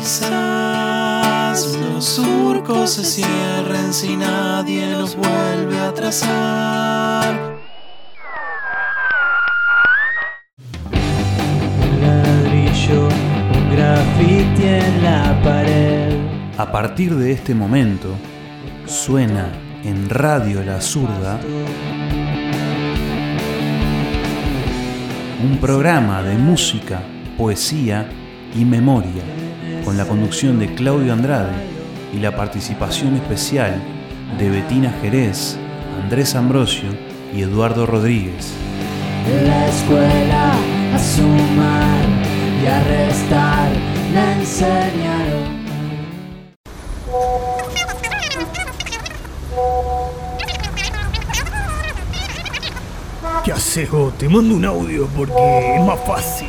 Quizás los surcos se cierren si nadie los vuelve a trazar. Un ladrillo, un grafiti en la pared. A partir de este momento, suena en Radio La Zurda un programa de música, poesía y memoria, con la conducción de Claudio Andrade y la participación especial de Betina Jerez, Andrés Ambrosio y Eduardo Rodríguez. La escuela a sumar y a restar me enseñaron. ¿Qué haces vos? Te mando un audio porque es más fácil.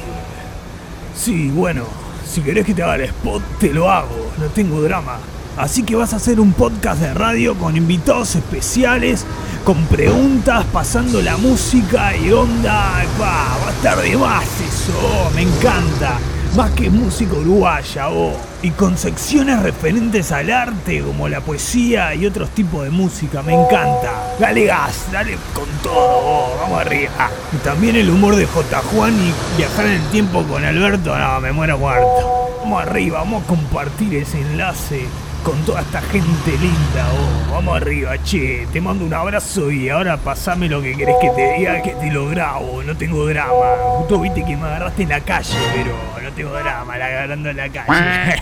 Sí, bueno, si querés que te haga el spot, te lo hago, no tengo drama. Así que vas a hacer un podcast de radio con invitados especiales, con preguntas, pasando la música y onda. Pa, va a estar de más eso, me encanta. Más que música uruguaya, oh. Y con secciones referentes al arte, como la poesía y otros tipos de música, me encanta. Dale gas, dale con todo, oh, vamos arriba. Y también el humor de J. Juan y viajar en el tiempo con Alberto, no, me muero muerto. Vamos arriba, vamos a compartir ese enlace con toda esta gente linda, oh. Vamos arriba, che. Te mando un abrazo y ahora pasame lo que querés que te diga, que te lo grabo. No tengo drama. Justo viste que me agarraste en la calle, pero no tengo drama, la agarrando en la calle.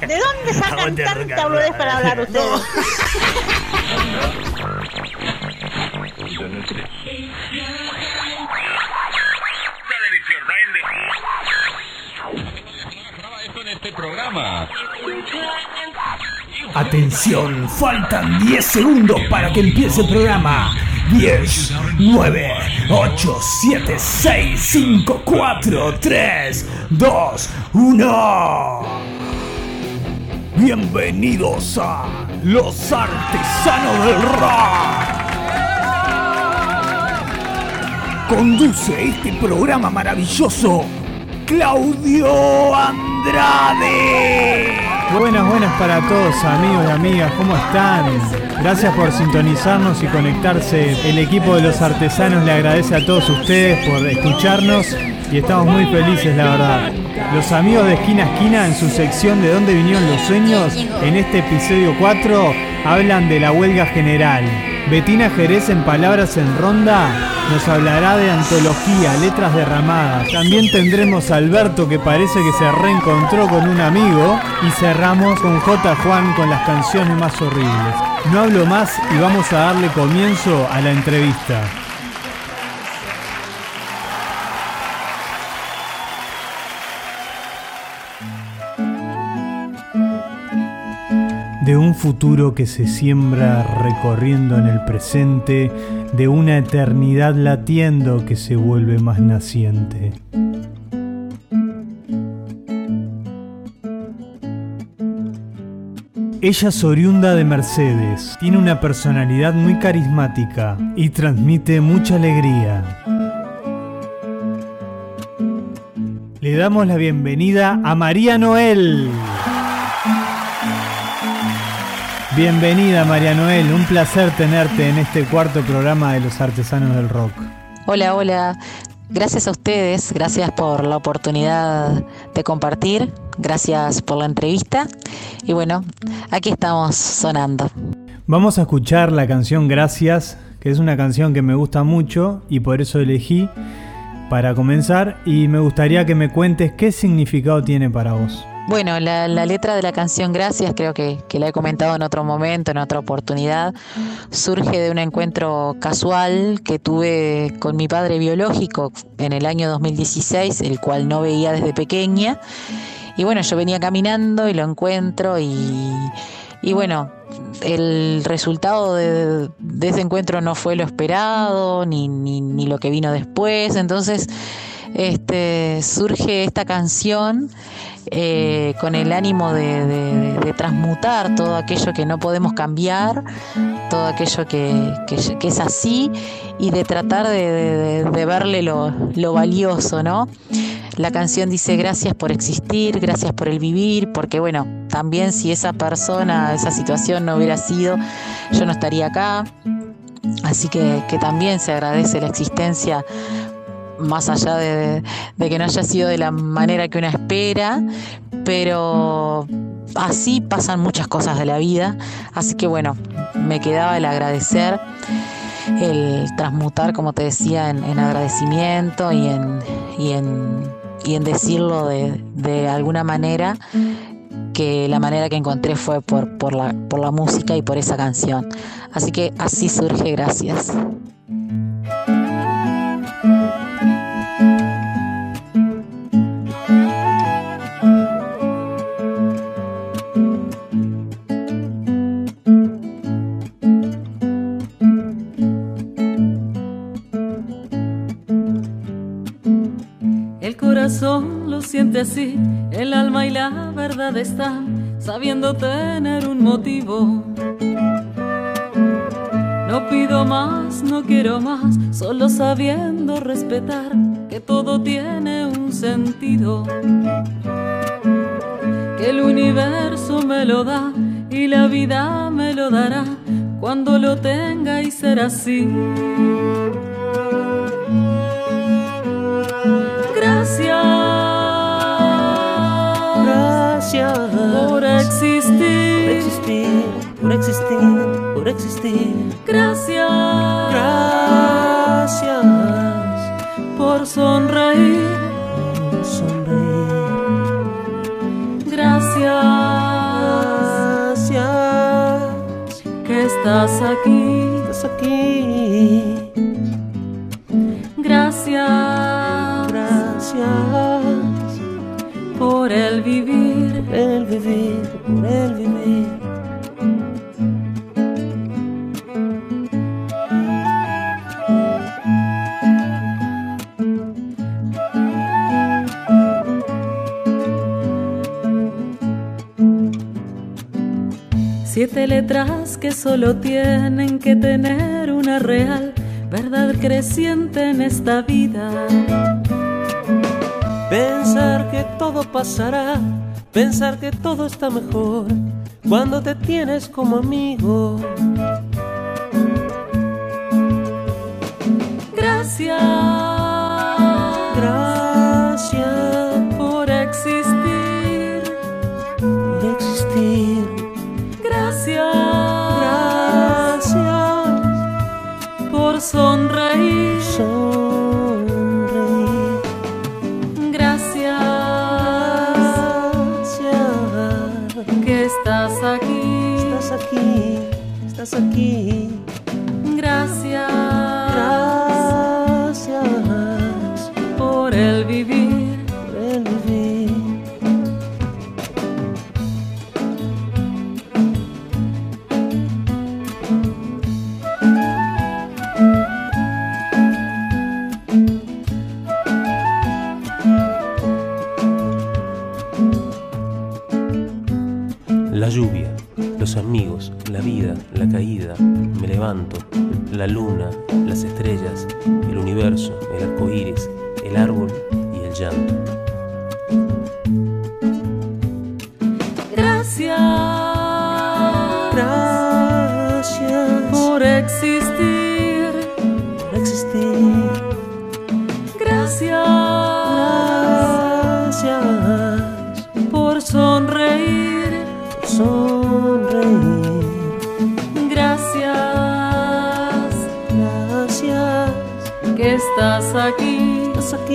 ¿De dónde sacan tanta boludez para hablar ustedes? Atención, faltan 10 segundos para que empiece el programa. 10, 9, 8, 7, 6, 5, 4, 3, 2, 1. Bienvenidos a Los Artesanos del Rock. Conduce este programa maravilloso Claudio Andrade. Buenas, buenas para todos amigos y amigas, ¿cómo están? Gracias por sintonizarnos y conectarse. El equipo de los artesanos le agradece a todos ustedes por escucharnos y estamos muy felices, la verdad. Los amigos de Esquina a Esquina en su sección de dónde vinieron los sueños, en este episodio 4, hablan de la huelga general. Betina Jerez en Palabras en Ronda nos hablará de antología, letras derramadas. También tendremos a Alberto que parece que se reencontró con un amigo y cerramos con J. Juan con las canciones más horribles. No hablo más y vamos a darle comienzo a la entrevista. De un futuro que se siembra recorriendo en el presente, de una eternidad latiendo que se vuelve más naciente. Ella es oriunda de Mercedes, tiene una personalidad muy carismática y transmite mucha alegría. Le damos la bienvenida a María Noel. Bienvenida María Noel, un placer tenerte en este cuarto programa de los artesanos del rock. Hola, hola. Gracias a ustedes, gracias por la oportunidad de compartir, gracias por la entrevista y bueno, aquí estamos sonando. Vamos a escuchar la canción Gracias, que es una canción que me gusta mucho y por eso elegí para comenzar y me gustaría que me cuentes qué significado tiene para vos. Bueno, la, letra de la canción Gracias, creo que, que la he comentado en otro momento, en otra oportunidad, surge de un encuentro casual que tuve con mi padre biológico en el año 2016, el cual no veía desde pequeña. Y bueno, yo venía caminando y lo encuentro y, y bueno, el resultado de, de ese encuentro no fue lo esperado, ni, ni, ni lo que vino después. Entonces, este, surge esta canción eh, con el ánimo de, transmutar todo aquello que no podemos cambiar, todo aquello que, es así y de tratar de, verle lo, valioso, ¿no? La canción dice gracias por existir, gracias por el vivir, porque bueno, también si esa persona, esa situación no hubiera sido, yo no estaría acá. Así que también se agradece la existencia más allá de, que no haya sido de la manera que uno espera, pero así pasan muchas cosas de la vida, así que bueno, me quedaba el agradecer, el transmutar, como te decía, en, en agradecimiento y en, y en, y en decirlo de, de, alguna manera, que la manera que encontré fue por, por, la, por la música y por esa canción. Así que así surge, gracias. Siente así, el alma y la verdad están sabiendo tener un motivo. No pido más, no quiero más, solo sabiendo respetar que todo tiene un sentido. Que el universo me lo da y la vida me lo dará cuando lo tenga y será así. Gracias por existir, por existir, por existir, por existir. Gracias, gracias. Por sonreír, por sonreír. Gracias, gracias. Que estás aquí, estás aquí. Gracias, gracias. Por el vivir, por el vivir, por el vivir. Siete letras que solo tienen que tener una real verdad creciente en esta vida Pensar que todo pasará, pensar que todo está mejor cuando te tienes como amigo. Gracias, aquí. Gracias. La luna, las estrellas, el universo, el arco iris,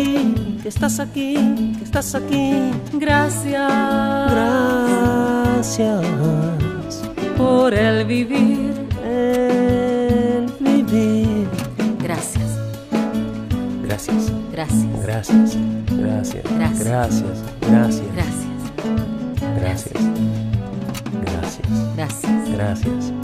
aquí, que estás aquí, que estás aquí. Gracias, gracias por el vivir, el vivir. Gracias, gracias, gracias, gracias, gracias, gracias, gracias, gracias, gracias, gracias, gracias, gracias, gracias,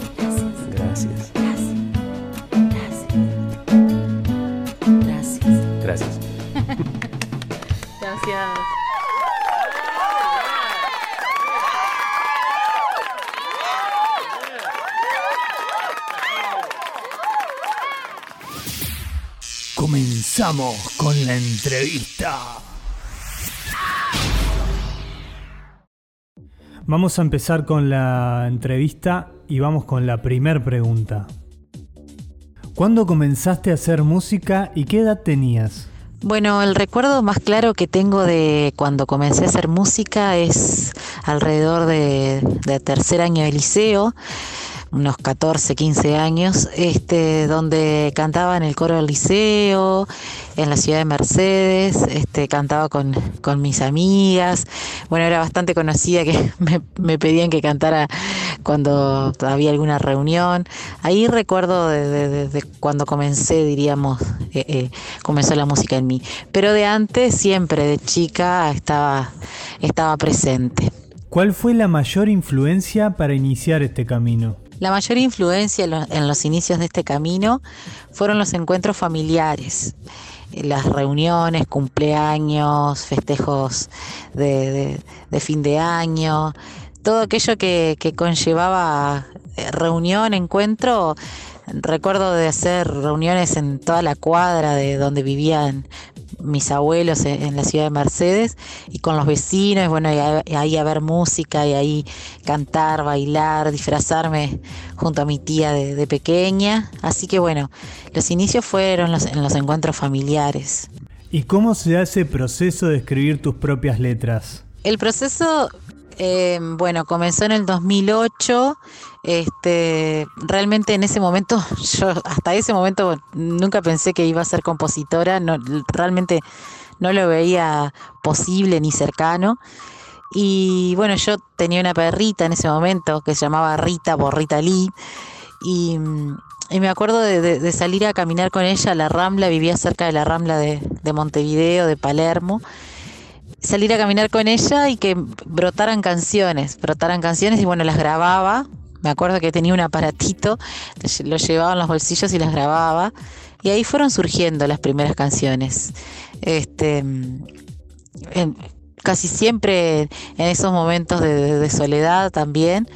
Comenzamos con la entrevista. Vamos a empezar con la entrevista y vamos con la primer pregunta. ¿Cuándo comenzaste a hacer música y qué edad tenías? Bueno, el recuerdo más claro que tengo de cuando comencé a hacer música es alrededor de, tercer año de liceo unos 14, 15 años, este, donde cantaba en el coro del liceo, en la ciudad de Mercedes, este, cantaba con, con mis amigas, bueno, era bastante conocida que me, pedían que cantara cuando había alguna reunión. Ahí recuerdo de, cuando comencé, diríamos, eh, eh, comenzó la música en mí. Pero de antes, siempre, de chica, estaba, estaba presente. ¿Cuál fue la mayor influencia para iniciar este camino? La mayor influencia en los inicios de este camino fueron los encuentros familiares, las reuniones, cumpleaños, festejos de, fin de año, todo aquello que, que conllevaba eh, reunión, encuentro. Recuerdo de hacer reuniones en toda la cuadra de donde vivían mis abuelos en, la ciudad de Mercedes y con los vecinos, bueno, y ahí a ver música y ahí cantar, bailar, disfrazarme junto a mi tía de, pequeña. Así que bueno, los inicios fueron en los encuentros familiares. ¿Y cómo se hace el proceso de escribir tus propias letras? El proceso eh, bueno, comenzó en el 2008. Este, realmente en ese momento, yo hasta ese momento nunca pensé que iba a ser compositora, no, realmente no lo veía posible ni cercano. Y bueno, yo tenía una perrita en ese momento que se llamaba Rita por Rita Lee. Y, me acuerdo de, salir a caminar con ella a la Rambla, vivía cerca de la Rambla de, de Montevideo, de Palermo salir a caminar con ella y que brotaran canciones, brotaran canciones y bueno, las grababa. Me acuerdo que tenía un aparatito, lo llevaba en los bolsillos y las grababa. Y ahí fueron surgiendo las primeras canciones. Este, casi siempre en esos momentos de, soledad también.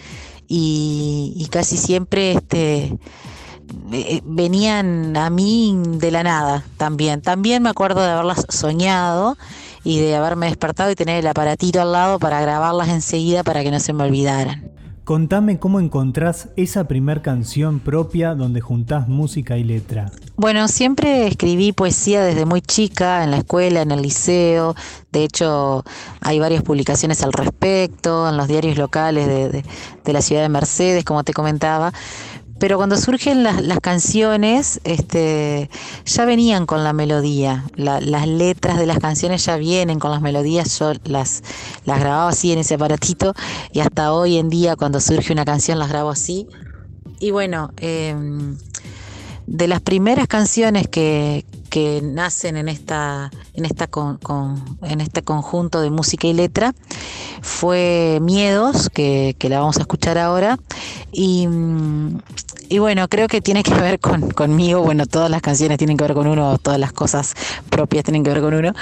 Y, casi siempre este, eh, venían a mí de la nada también. También me acuerdo de haberlas soñado y de haberme despertado y tener el aparatito al lado para grabarlas enseguida para que no se me olvidaran. Contame cómo encontrás esa primer canción propia donde juntás música y letra. Bueno, siempre escribí poesía desde muy chica, en la escuela, en el liceo. De hecho, hay varias publicaciones al respecto, en los diarios locales de, de la ciudad de Mercedes, como te comentaba pero cuando surgen las, canciones, este, ya venían con la melodía, las letras de las canciones ya vienen con las melodías, yo las, las grababa así en ese aparatito y hasta hoy en día cuando surge una canción las grabo así. Y bueno, em, de las primeras canciones que, que nacen en esta en esta con, en este conjunto de música y letra fue Miedos que, que la vamos a escuchar ahora y, y bueno, creo que tiene que ver con, conmigo. Bueno, todas las canciones tienen que ver con uno, todas las cosas propias tienen que ver con uno.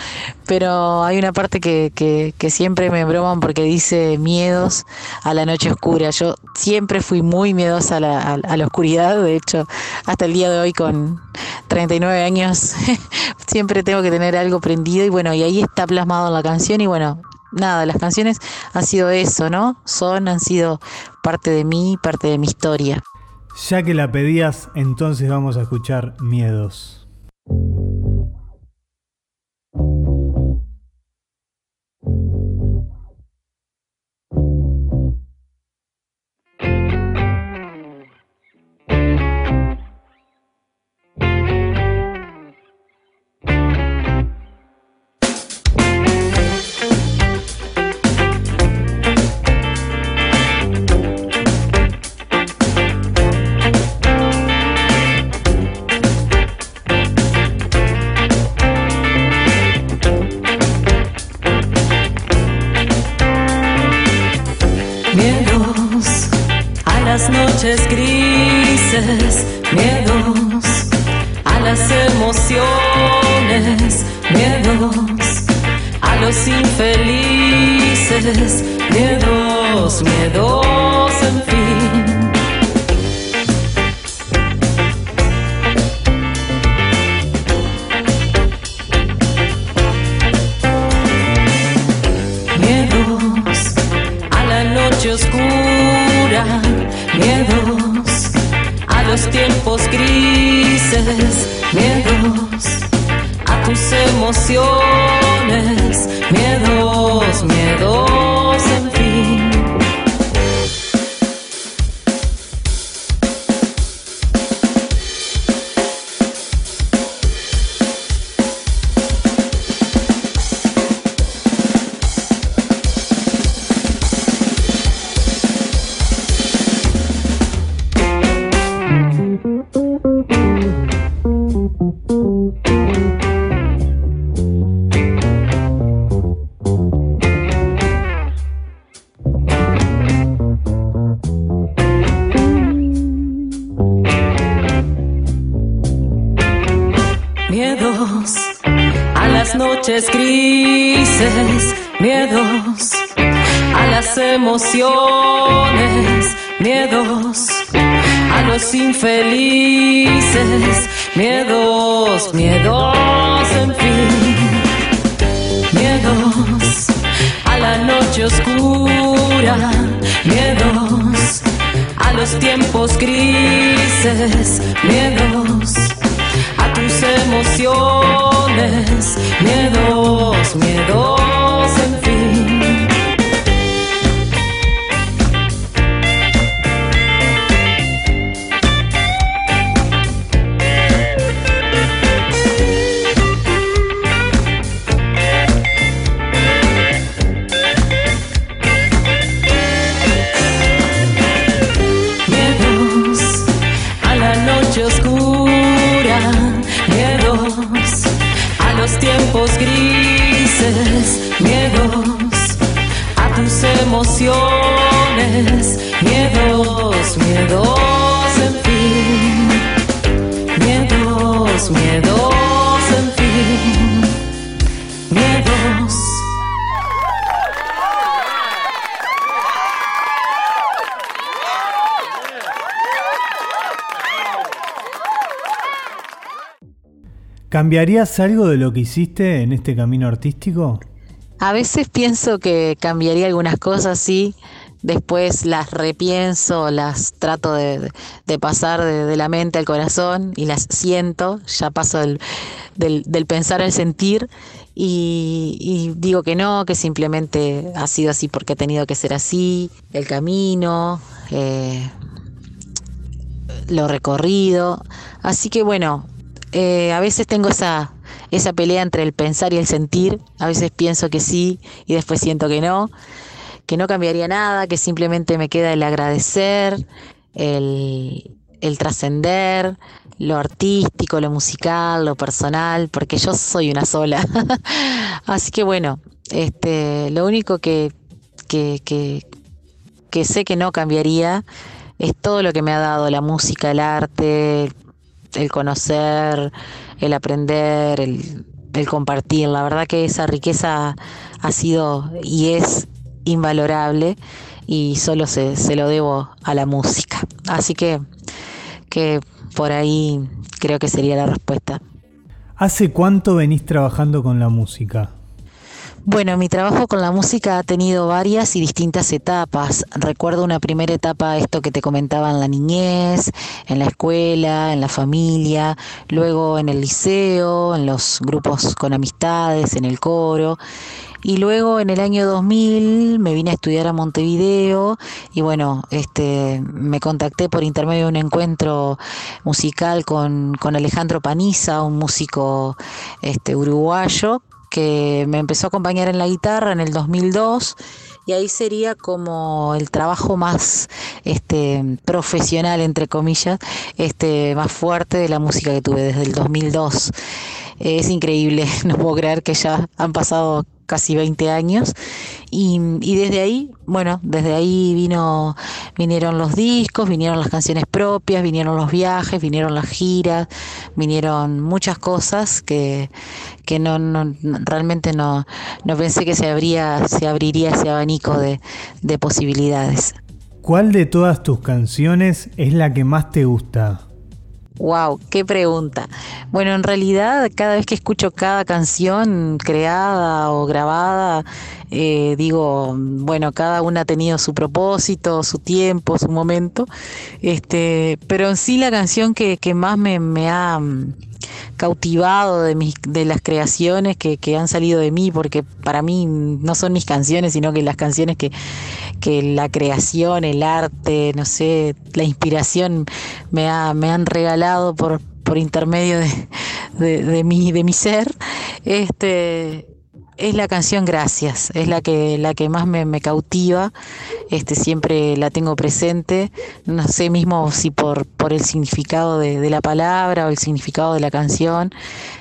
Pero hay una parte que, que, siempre me broman porque dice miedos a la noche oscura. Yo siempre fui muy miedosa a la, a la oscuridad. De hecho, hasta el día de hoy, con 39 años, siempre tengo que tener algo prendido. Y bueno, y ahí está plasmado la canción. Y bueno, nada, las canciones han sido eso, ¿no? Son, han sido parte de mí, parte de mi historia. Ya que la pedías, entonces vamos a escuchar Miedos. noche oscura, miedos a los tiempos grises, miedos a tus emociones, miedos, miedos. ¿Cambiarías algo de lo que hiciste en este camino artístico? A veces pienso que cambiaría algunas cosas, sí. Después las repienso, las trato de, pasar de, la mente al corazón y las siento. Ya paso del, del- pensar al sentir y, y digo que no, que simplemente ha sido así porque ha tenido que ser así. El camino, eh, lo recorrido. Así que bueno, eh, a veces tengo esa, esa pelea entre el pensar y el sentir. A veces pienso que sí y después siento que no. Que no cambiaría nada, que simplemente me queda el agradecer, el, el trascender, lo artístico, lo musical, lo personal, porque yo soy una sola. Así que bueno, este, lo único que, que, que, que sé que no cambiaría es todo lo que me ha dado la música, el arte, el conocer, el aprender, el, compartir. La verdad que esa riqueza ha sido y es invalorable y solo se, se lo debo a la música. Así que, que por ahí creo que sería la respuesta. ¿Hace cuánto venís trabajando con la música? Bueno, mi trabajo con la música ha tenido varias y distintas etapas. Recuerdo una primera etapa, esto que te comentaba en la niñez, en la escuela, en la familia, luego en el liceo, en los grupos con amistades, en el coro. Y luego en el año 2000 me vine a estudiar a Montevideo y bueno, este, me contacté por intermedio de un encuentro musical con, con Alejandro Paniza, un músico este, uruguayo que me empezó a acompañar en la guitarra en el 2002 y ahí sería como el trabajo más este profesional entre comillas este más fuerte de la música que tuve desde el 2002 es increíble no puedo creer que ya han pasado casi 20 años y, y desde ahí bueno desde ahí vino vinieron los discos vinieron las canciones propias vinieron los viajes vinieron las giras vinieron muchas cosas que que no, realmente no, no pensé que se abría se abriría ese abanico de, de posibilidades ¿Cuál de todas tus canciones es la que más te gusta? Wow, qué pregunta. Bueno, en realidad cada vez que escucho cada canción creada o grabada, eh, digo, bueno, cada una ha tenido su propósito, su tiempo, su momento, este, pero en sí la canción que, más me, me ha mm, cautivado de, mis, de las creaciones que, que, han salido de mí, porque para mí no son mis canciones, sino que las canciones que, que la creación, el arte, no sé, la inspiración me, ha, me han regalado por, por intermedio de, de, mi, de mi ser. Este, es la canción Gracias, es la que, la que más me, me, cautiva, este, siempre la tengo presente, no sé mismo si por, por el significado de, de, la palabra o el significado de la canción,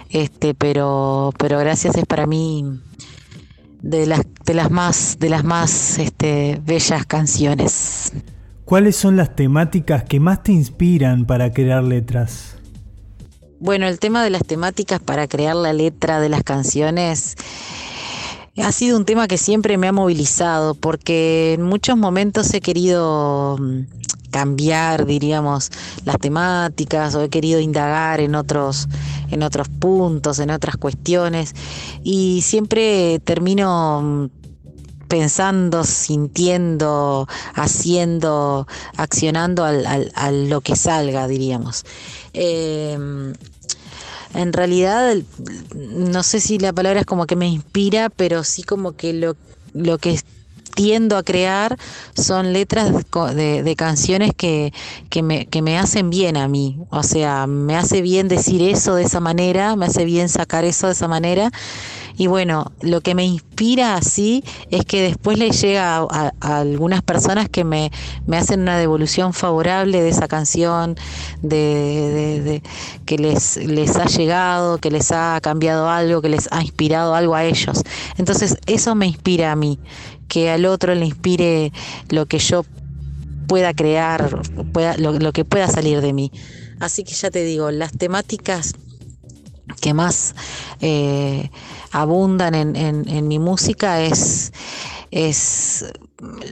este, pero, pero Gracias es para mí de las, de las más, de las más este, bellas canciones. ¿Cuáles son las temáticas que más te inspiran para crear letras? Bueno, el tema de las temáticas para crear la letra de las canciones ha sido un tema que siempre me ha movilizado porque en muchos momentos he querido mm, cambiar, diríamos, las temáticas o he querido indagar en otros, en otros puntos, en otras cuestiones y siempre termino mm, pensando, sintiendo, haciendo, accionando al, al, a lo que salga, diríamos. Eh, en realidad no sé si la palabra es como que me inspira, pero sí como que lo, lo que tiendo a crear son letras de, canciones que, que, me, que me hacen bien a mí. O sea, me hace bien decir eso de esa manera, me hace bien sacar eso de esa manera. Y bueno, lo que me inspira así es que después le llega a algunas personas que me, me, hacen una devolución favorable de esa canción, de, de, de, que les, les ha llegado, que les ha cambiado algo, que les ha inspirado algo a ellos. Entonces eso me inspira a mí, que al otro le inspire lo que yo pueda crear, pueda, lo, que pueda salir de mí. Así que ya te digo, las temáticas que más eh, abundan en, mi música es, es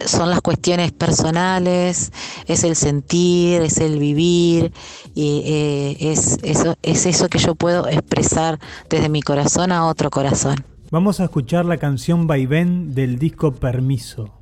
son las cuestiones personales, es el sentir, es el vivir, y eh, es, eso, es eso que yo puedo expresar desde mi corazón a otro corazón. Vamos a escuchar la canción Vaivén del disco Permiso.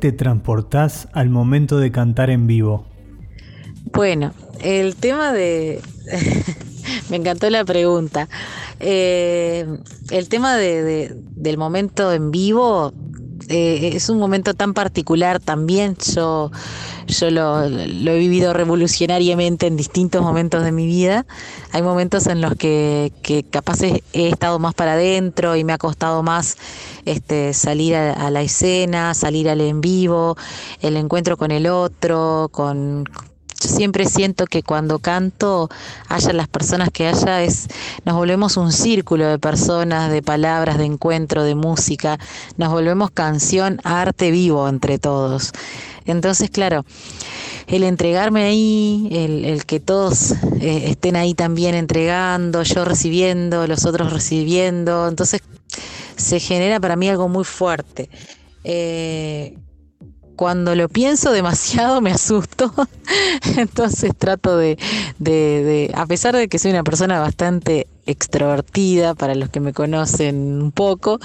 Te transportás al momento de cantar en vivo? Bueno, el tema de... Me encantó la pregunta. Eh, el tema de, de- del momento en vivo eh, es un momento tan particular también. Yo, yo lo, lo he vivido revolucionariamente en distintos momentos de mi vida. Hay momentos en los que, que capaz he, he estado más para adentro y me ha costado más este, salir a, a la escena, salir al en vivo, el encuentro con el otro, con, yo siempre siento que cuando canto, haya las personas que haya, es, nos volvemos un círculo de personas, de palabras, de encuentro, de música, nos volvemos canción, arte vivo entre todos. Entonces, claro, el entregarme ahí, el, el que todos eh, estén ahí también entregando, yo recibiendo, los otros recibiendo, entonces se genera para mí algo muy fuerte. Eh, cuando lo pienso demasiado me asusto, entonces trato de, a pesar de que soy una persona bastante extrovertida, para los que me conocen un poco,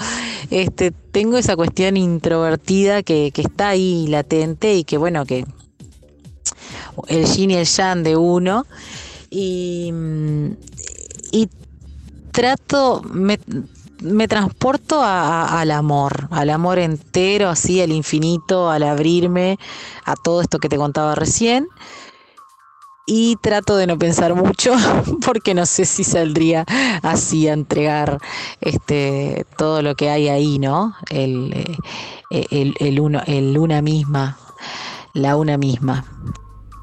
este, tengo esa cuestión introvertida que, está ahí latente y que bueno, que el yin y el yang de uno, y, y trato, me transporto a- al amor, al amor entero, así, al infinito, al abrirme a todo esto que te contaba recién. Y trato de no pensar mucho porque no sé si saldría así a entregar este todo lo que hay ahí, ¿no? El, eh, el, el uno, el una misma, la una misma.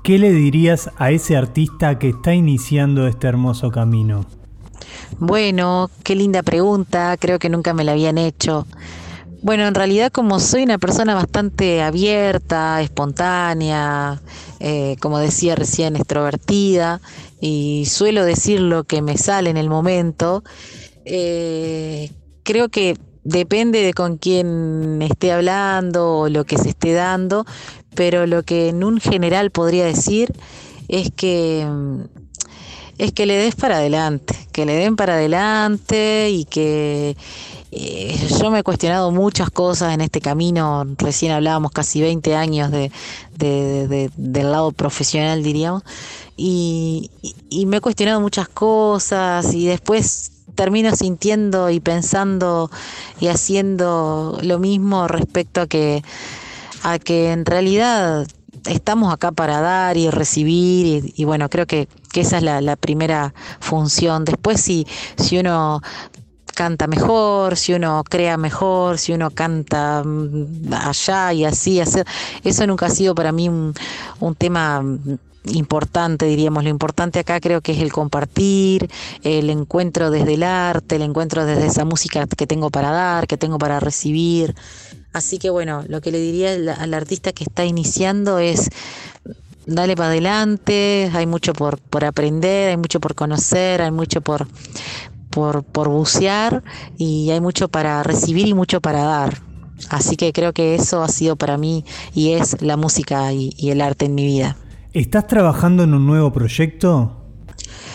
¿Qué le dirías a ese artista que está iniciando este hermoso camino? Bueno, qué linda pregunta, creo que nunca me la habían hecho. Bueno, en realidad como soy una persona bastante abierta, espontánea, eh, como decía recién, extrovertida, y suelo decir lo que me sale en el momento, eh, creo que depende de con quién esté hablando o lo que se esté dando, pero lo que en un general podría decir es que mm, es que le des para adelante, que le den para adelante y que eh, yo me he cuestionado muchas cosas en este camino, recién hablábamos casi 20 años de, de- de- del lado profesional, diríamos, y- y me he cuestionado muchas cosas y después termino sintiendo y pensando y haciendo lo mismo respecto a que a que en realidad estamos acá para dar y recibir y, y bueno, creo que, que esa es la, la primera función. Después si, si uno canta mejor, si uno crea mejor, si uno canta mm, allá y así, hacer, eso nunca ha sido para mí un, un tema mm, importante, diríamos. Lo importante acá creo que es el compartir, el encuentro desde el arte, el encuentro desde esa música que tengo para dar, que tengo para recibir. Así que bueno, lo que le diría al, artista que está iniciando es dale para adelante, hay mucho por, por aprender, hay mucho por conocer, hay mucho por, por, por bucear y hay mucho para recibir y mucho para dar. Así que creo que eso ha sido para mí y es la música y, y el arte en mi vida. ¿Estás trabajando en un nuevo proyecto?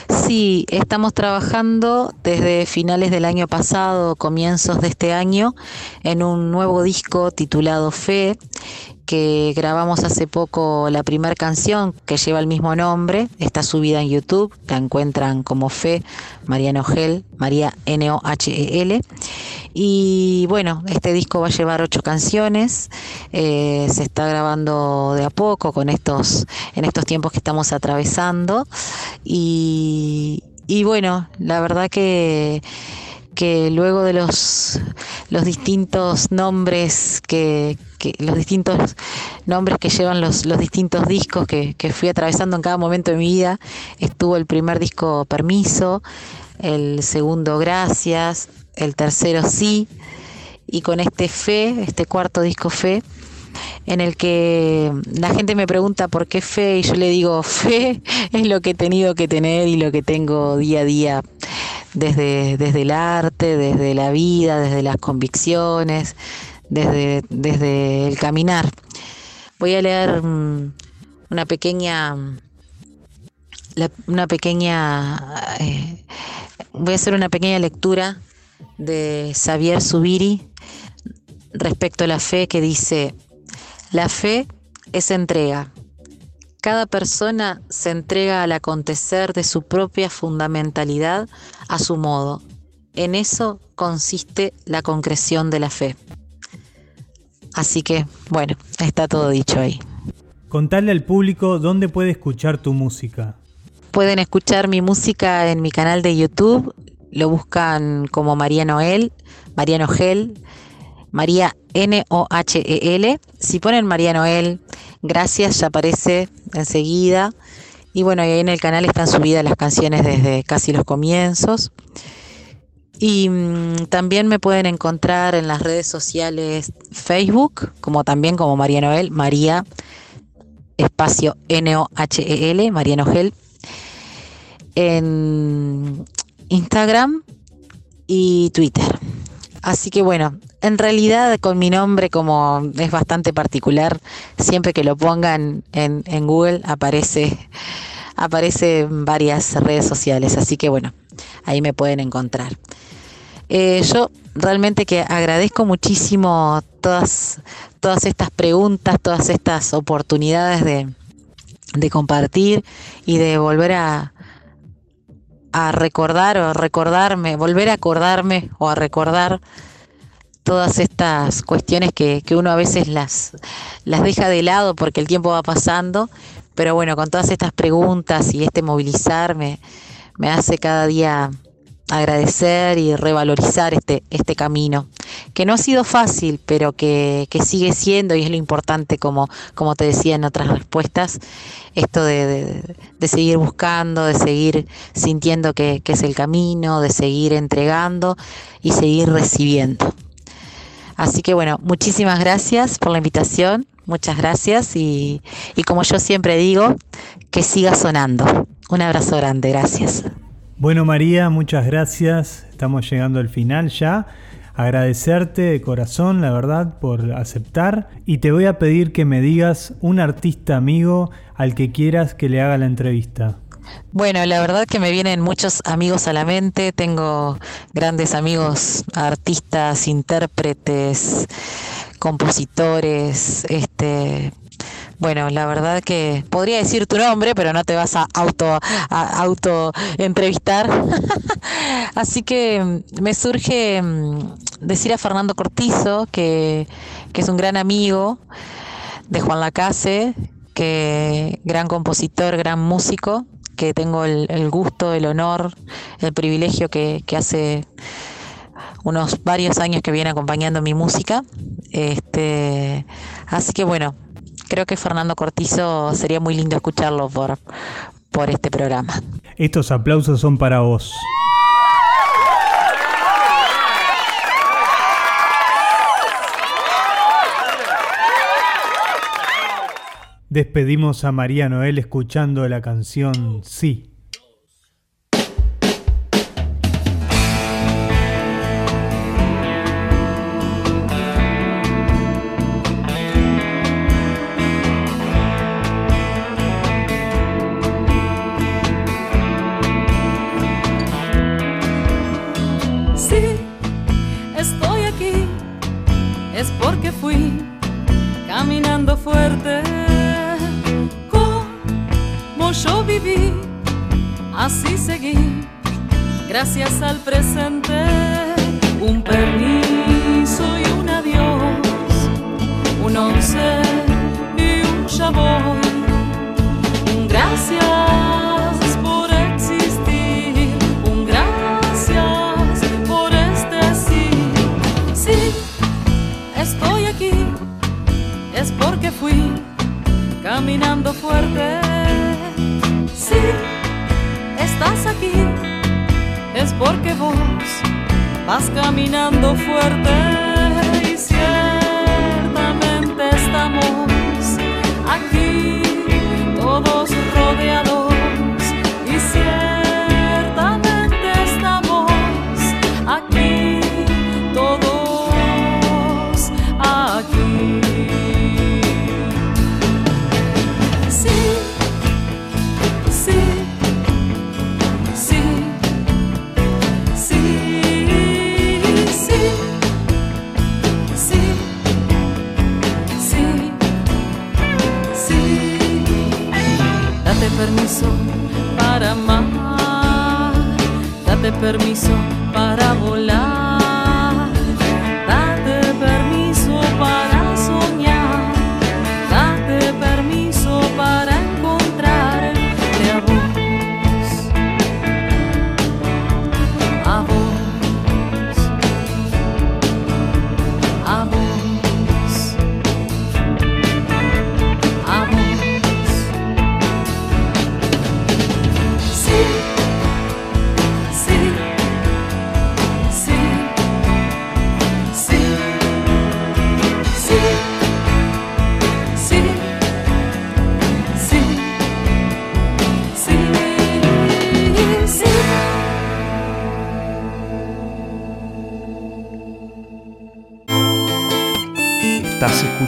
Sí, estamos trabajando desde finales del año pasado, comienzos de este año, en un nuevo disco titulado Fe, que grabamos hace poco la primera canción que lleva el mismo nombre, está subida en YouTube, la encuentran como Fe, Mariano Gel, María N-O-H-E-L. Y bueno, este disco va a llevar ocho canciones, eh, se está grabando de a poco con estos, en estos tiempos que estamos atravesando. Y bueno, la verdad que, que luego de los, los distintos nombres que, los distintos nombres que llevan los, los distintos discos que, que fui atravesando en cada momento de mi vida, estuvo el primer disco Permiso, el segundo Gracias, el tercero Sí, y con este Fe, este cuarto disco Fe, en el que la gente me pregunta por qué fe y yo le digo, fe es lo que he tenido que tener y lo que tengo día a día desde, desde el arte, desde la vida, desde las convicciones, desde, desde el caminar. Voy a leer mm, una pequeña, una pequeña, eh, voy a hacer una pequeña lectura de Xavier Zubiri respecto a la fe que dice, la fe es entrega. Cada persona se entrega al acontecer de su propia fundamentalidad a su modo. En eso consiste la concreción de la fe. Así que, bueno, está todo dicho ahí. Contale al público dónde puede escuchar tu música. Pueden escuchar mi música en mi canal de YouTube. Lo buscan como María Noel, María Nogel, María N-O-H-E-L. Si ponen María Noel, gracias, ya aparece enseguida. Y bueno, ahí en el canal están subidas las canciones desde casi los comienzos. Y mm, también me pueden encontrar en las redes sociales Facebook, como también como María Noel, María espacio N-O-H-E-L, María Nogel, en Instagram y Twitter. Así que bueno, en realidad con mi nombre como es bastante particular, siempre que lo pongan en, Google aparece, varias redes sociales. Así que bueno, ahí me pueden encontrar. Eh, yo realmente que agradezco muchísimo todas, todas estas preguntas, todas estas oportunidades de, de compartir y de volver a, a recordar o recordarme, volver a acordarme o a recordar todas estas cuestiones que, que uno a veces las, las deja de lado porque el tiempo va pasando, pero bueno, con todas estas preguntas y este movilizarme me hace cada día agradecer y revalorizar este, este camino, que no ha sido fácil, pero que, que sigue siendo, y es lo importante, como, como te decía en otras respuestas, esto de, de- seguir buscando, de seguir sintiendo que, que es el camino, de seguir entregando y seguir recibiendo. Así que bueno, muchísimas gracias por la invitación, muchas gracias y, y como yo siempre digo, que siga sonando. Un abrazo grande, gracias. Bueno María, muchas gracias. Estamos llegando al final ya. Agradecerte de corazón, la verdad, por aceptar. Y te voy a pedir que me digas un artista amigo al que quieras que le haga la entrevista. Bueno, la verdad que me vienen muchos amigos a la mente. Tengo grandes amigos, artistas, intérpretes, compositores, este. Bueno, la verdad que podría decir tu nombre, pero no te vas a auto auto entrevistar. Así que mm, me surge mm, decir a Fernando Cortizo que, que es un gran amigo de Juan Lacase, que gran compositor, gran músico, que tengo el, el gusto, el honor, el privilegio que, que hace unos varios años que viene acompañando mi música. Este, así que bueno, creo que Fernando Cortizo sería muy lindo escucharlo por, por este programa. Estos aplausos son para vos. Despedimos a María Noel escuchando la canción Sí.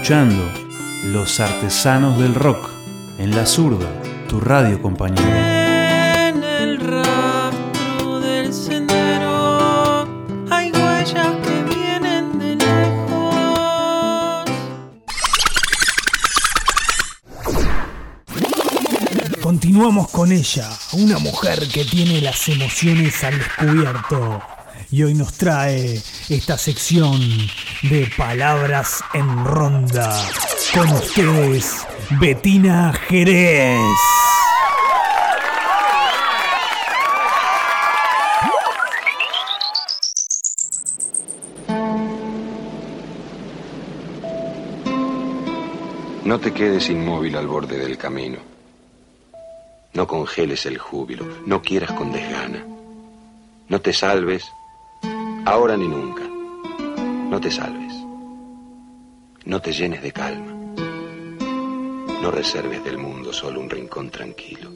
Escuchando Los Artesanos del Rock en la zurda, tu radio compañero. En el rastro del sendero hay huellas que vienen de lejos. Continuamos con ella, una mujer que tiene las emociones al descubierto. Y hoy nos trae esta sección de palabras en ronda. Con ustedes, Betina Jerez. No te quedes inmóvil al borde del camino. No congeles el júbilo, no quieras con desgana. No te salves, ahora ni nunca. No te salves. No te llenes de calma. No reserves del mundo solo un rincón tranquilo.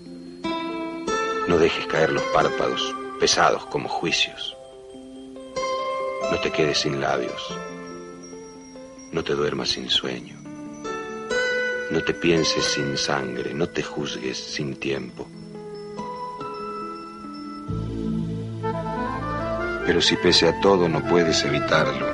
No dejes caer los párpados pesados como juicios. No te quedes sin labios. No te duermas sin sueño. No te pienses sin sangre, no te juzgues sin tiempo. Pero si pese a todo no puedes evitarlo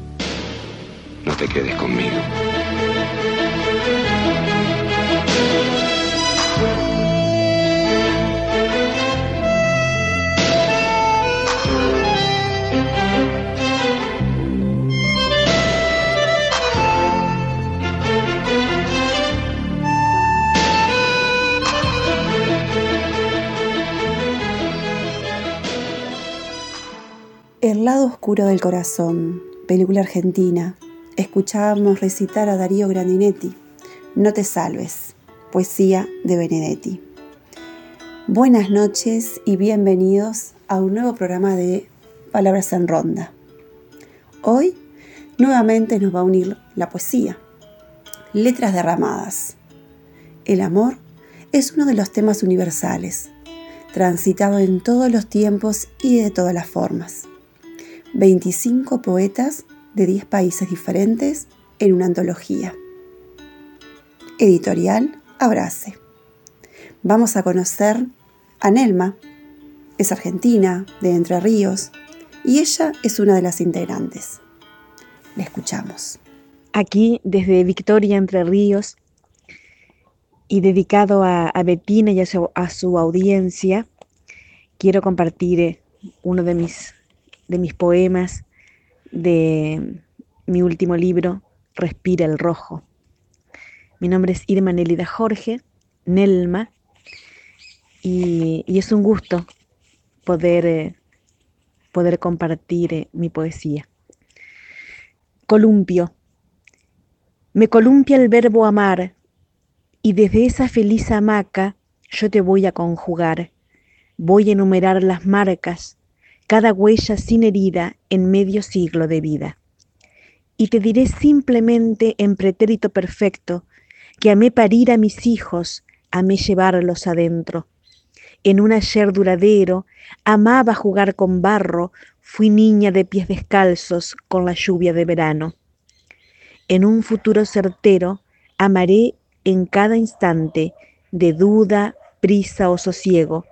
no te quedes conmigo. El lado oscuro del corazón, película argentina. Escuchábamos recitar a Darío Grandinetti. No te salves, poesía de Benedetti. Buenas noches y bienvenidos a un nuevo programa de Palabras en Ronda. Hoy nuevamente nos va a unir la poesía. Letras derramadas. El amor es uno de los temas universales, transitado en todos los tiempos y de todas las formas. 25 poetas de 10 países diferentes en una antología. Editorial Abrace. Vamos a conocer a Nelma. Es argentina, de Entre Ríos, y ella es una de las integrantes. La escuchamos. Aquí desde Victoria, Entre Ríos, y dedicado a, a Betina y a su, a su audiencia, quiero compartir eh, uno de mis de mis poemas, de mi último libro, Respira el Rojo. Mi nombre es Irma Nelida Jorge, Nelma, y, y es un gusto poder, eh, poder compartir eh, mi poesía. Columpio. Me columpia el verbo amar, y desde esa feliz hamaca yo te voy a conjugar. Voy a enumerar las marcas, cada huella sin herida en medio siglo de vida. Y te diré simplemente en pretérito perfecto que amé parir a mis hijos, amé llevarlos adentro. En un ayer duradero, amaba jugar con barro, fui niña de pies descalzos con la lluvia de verano. En un futuro certero, amaré en cada instante de duda, prisa o sosiego.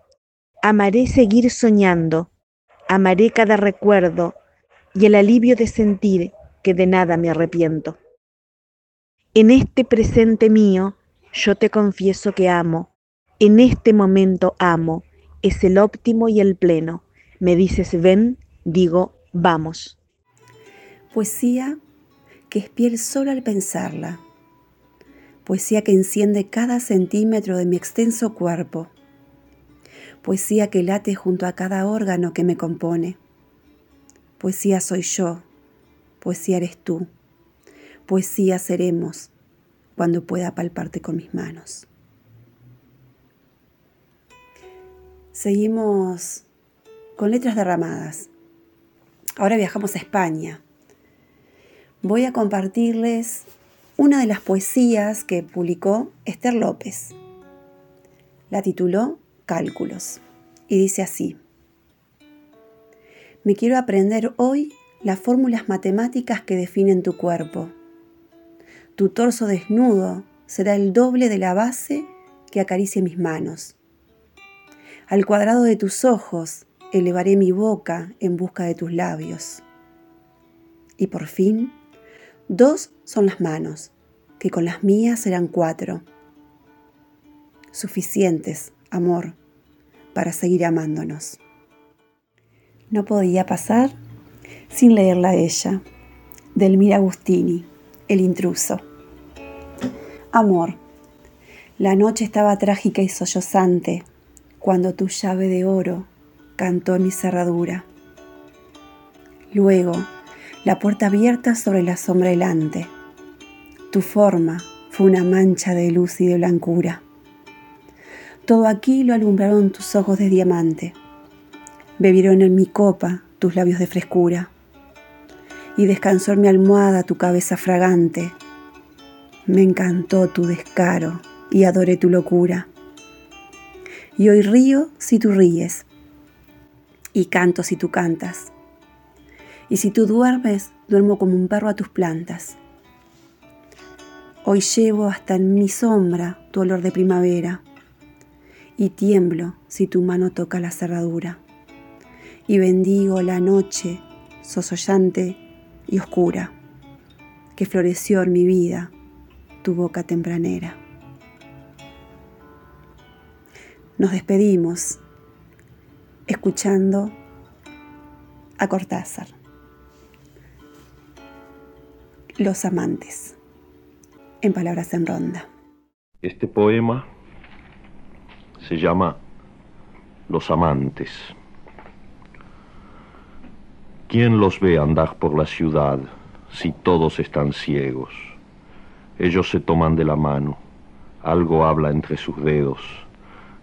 Amaré seguir soñando, amaré cada recuerdo y el alivio de sentir que de nada me arrepiento. En este presente mío, yo te confieso que amo, en este momento amo, es el óptimo y el pleno. Me dices ven, digo vamos. Poesía que es piel solo al pensarla. Poesía que enciende cada centímetro de mi extenso cuerpo. Poesía que late junto a cada órgano que me compone. Poesía soy yo, poesía eres tú, poesía seremos cuando pueda palparte con mis manos. Seguimos con letras derramadas. Ahora viajamos a España. Voy a compartirles una de las poesías que publicó Esther López. La tituló Cálculos y dice así. Me quiero aprender hoy las fórmulas matemáticas que definen tu cuerpo. Tu torso desnudo será el doble de la base que acaricie mis manos. Al cuadrado de tus ojos elevaré mi boca en busca de tus labios. Y por fin, dos son las manos, que con las mías serán cuatro. Suficientes, amor, para seguir amándonos. No podía pasar sin leerla a ella, Delmira Agustini, El intruso. Amor, la noche estaba trágica y sollozante cuando tu llave de oro cantó en mi cerradura. Luego, la puerta abierta sobre la sombra helante. Tu forma fue una mancha de luz y de blancura. Todo aquí lo alumbraron tus ojos de diamante. Bebieron en mi copa tus labios de frescura. Y descansó en mi almohada tu cabeza fragante. Me encantó tu descaro y adoré tu locura. Y hoy río si tú ríes, y canto si tú cantas. Y si tú duermes, duermo como un perro a tus plantas. Hoy llevo hasta en mi sombra tu olor de primavera, y tiemblo si tu mano toca la cerradura. Y bendigo la noche sosollante y oscura, que floreció en mi vida tu boca tempranera. Nos despedimos escuchando a Cortázar. Los amantes, en palabras en ronda. Este poema se llama Los amantes. ¿Quién los ve andar por la ciudad si todos están ciegos? Ellos se toman de la mano, algo habla entre sus dedos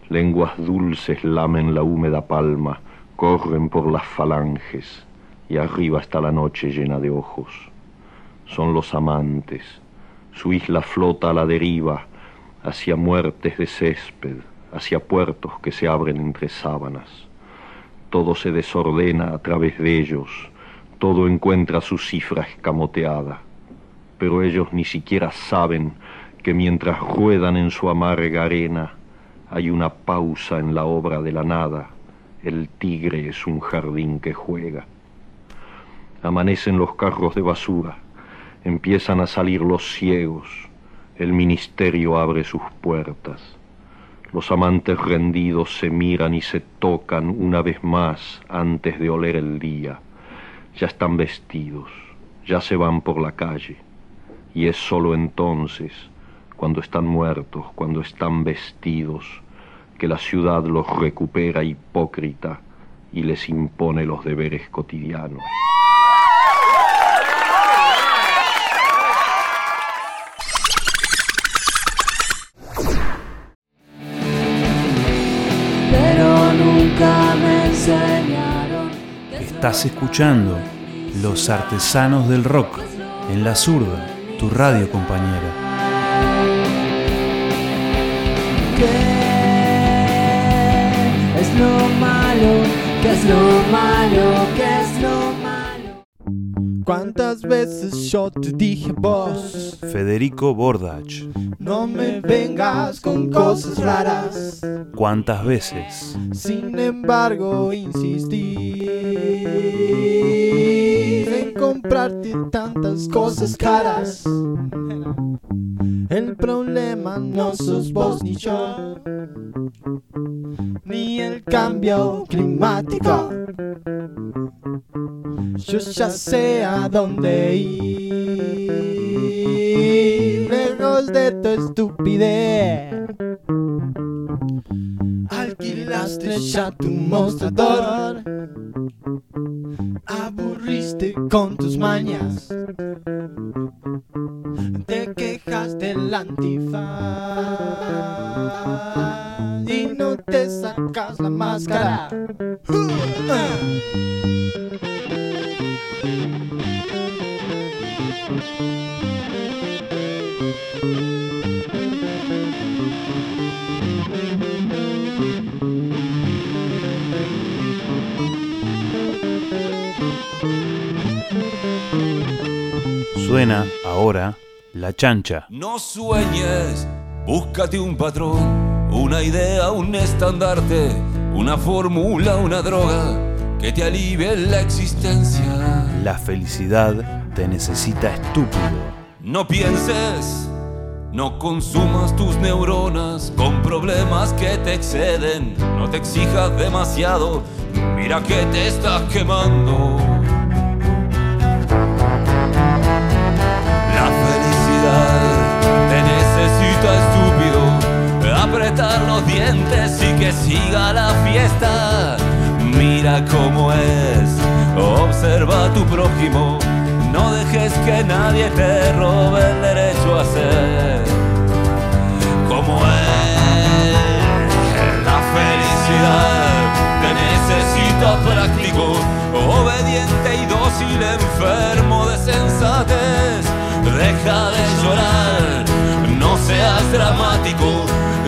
lenguas dulces lamen la húmeda palma, corren por las falanges, y arriba está la noche llena de ojos. Son los amantes, su isla flota a la deriva, hacia muertes de césped, hacia puertos que se abren entre sábanas. Todo se desordena a través de ellos, todo encuentra su cifra escamoteada, pero ellos ni siquiera saben que mientras ruedan en su amarga arena, hay una pausa en la obra de la nada. El tigre es un jardín que juega. Amanecen los carros de basura. Empiezan a salir los ciegos. El ministerio abre sus puertas. Los amantes rendidos se miran y se tocan una vez más antes de oler el día. ya están vestidos, ya se van por la calle. Y es sólo entonces, cuando están muertos, cuando están vestidos, que la ciudad los recupera hipócrita y les impone los deberes cotidianos. Estás escuchando Los Artesanos del Rock en La Zurda, tu radio compañera. ¿Qué es lo malo? ¿Qué es lo malo? ¿Qué es lo malo? ¿Cuántas veces yo te dije vos? Federico Bordach. No me vengas con cosas raras. ¿Cuántas veces? Sin embargo, insistí comprarte tantas cosas caras. El problema no sos vos ni yo, ni el cambio climático. Yo ya sé a dónde ir, lejos de tu estupidez. Alquilaste ya tu mostrador, aburriste con tus mañas. Te quejas del antifaz y no te sacas la máscara. Suena ahora la chancha. No sueñes, búscate un patrón, una idea, un estandarte, una fórmula, una droga que te alivie la existencia. La felicidad te necesita estúpido. No pienses, no consumas tus neuronas con problemas que te exceden. No te exijas demasiado, mira que te estás quemando. Estúpido, apretar los dientes y que siga la fiesta. Mira cómo es, observa a tu prójimo, no dejes que nadie te robe el derecho a ser como es. La felicidad te necesita práctico, obediente y dócil, enfermo de sensatez. Deja de llorar, dramático,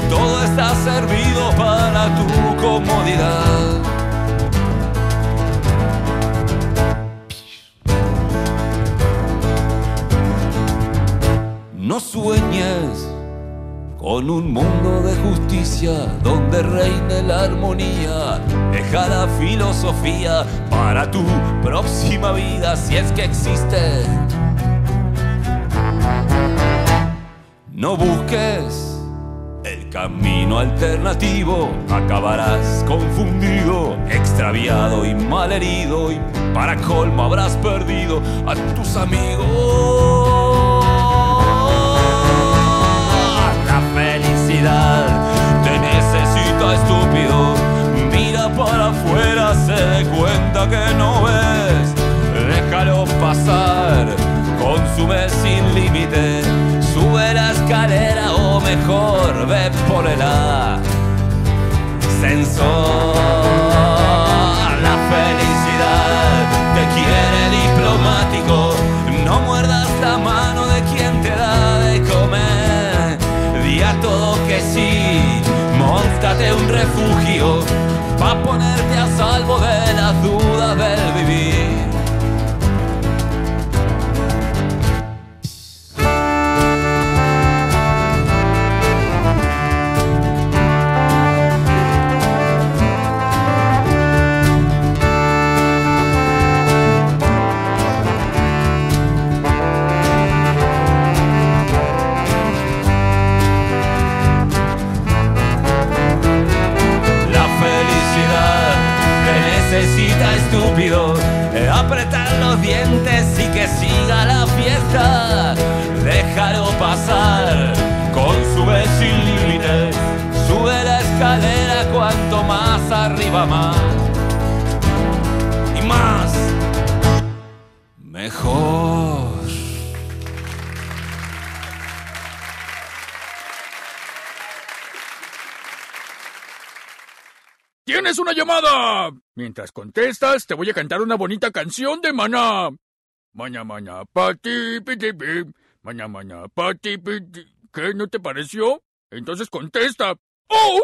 todo está servido para tu comodidad. No sueñes con un mundo de justicia donde reine la armonía. Deja la filosofía para tu próxima vida si es que existe. No busques el camino alternativo, acabarás confundido, extraviado y malherido y para colmo habrás perdido a tus amigos. La felicidad te necesita estúpido, mira para afuera, se cuenta que no ves, déjalo pasar, consume sin límite, mejor ve por el ascensor. La felicidad te quiere diplomático, no muerdas la mano de quien te da de comer. Di a todo que sí, montate un refugio, pa' ponerte a salvo de las dudas del Déjalo pasar con su sin límites. Sube la escalera cuanto más arriba más. Y más. Mejor. ¡Tienes una llamada! Mientras contestas, te voy a cantar una bonita canción de Maná. Maña, maña, pati, piti, pi. Maña, maña, pati, piti. ¿Qué? ¿No te pareció? Entonces contesta. ¡Oh!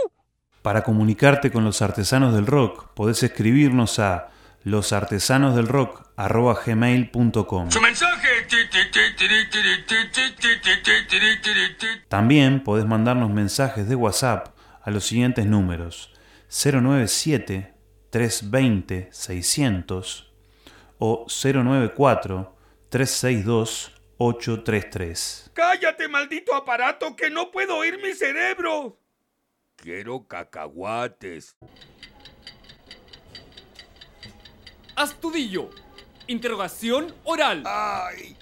Para comunicarte con los artesanos del rock, podés escribirnos a losartesanosdelrock.gmail.com ¡Su mensaje! También podés mandarnos mensajes de WhatsApp a los siguientes números 097 320 600 o 094 362 833. ¡Cállate, maldito aparato, que no puedo oír mi cerebro! Quiero cacahuates. Astudillo. Interrogación oral. Ay.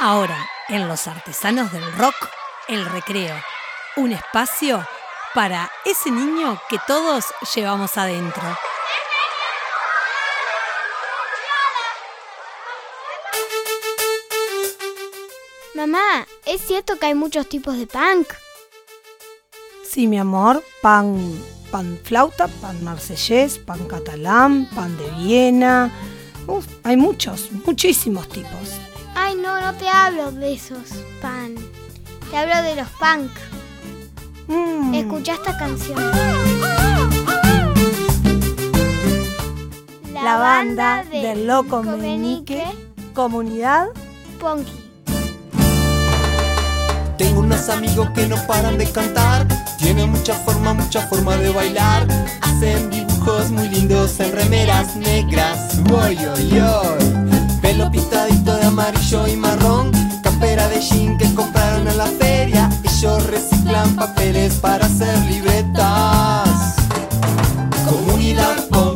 Ahora, en Los Artesanos del Rock, el recreo. Un espacio para ese niño que todos llevamos adentro. Mamá, ¿es cierto que hay muchos tipos de punk? Sí, mi amor, pan, pan flauta, pan marsellés, pan catalán, pan de Viena. Uf, hay muchos, muchísimos tipos. Ay, no, no te hablo de esos pan. Te hablo de los punk. Mm. Escucha esta canción. La banda del Loco Meñique, comunidad Ponky. Tengo unos amigos que no paran de cantar. Tienen mucha forma, mucha forma de bailar. Hacen dibujos muy lindos en remeras negras. Uy, uy, uy. Pelo pintadito de amarillo y marrón. Campera de jean que compraron en la feria. Ellos reciclan papeles para hacer libretas. Comunidad Pompi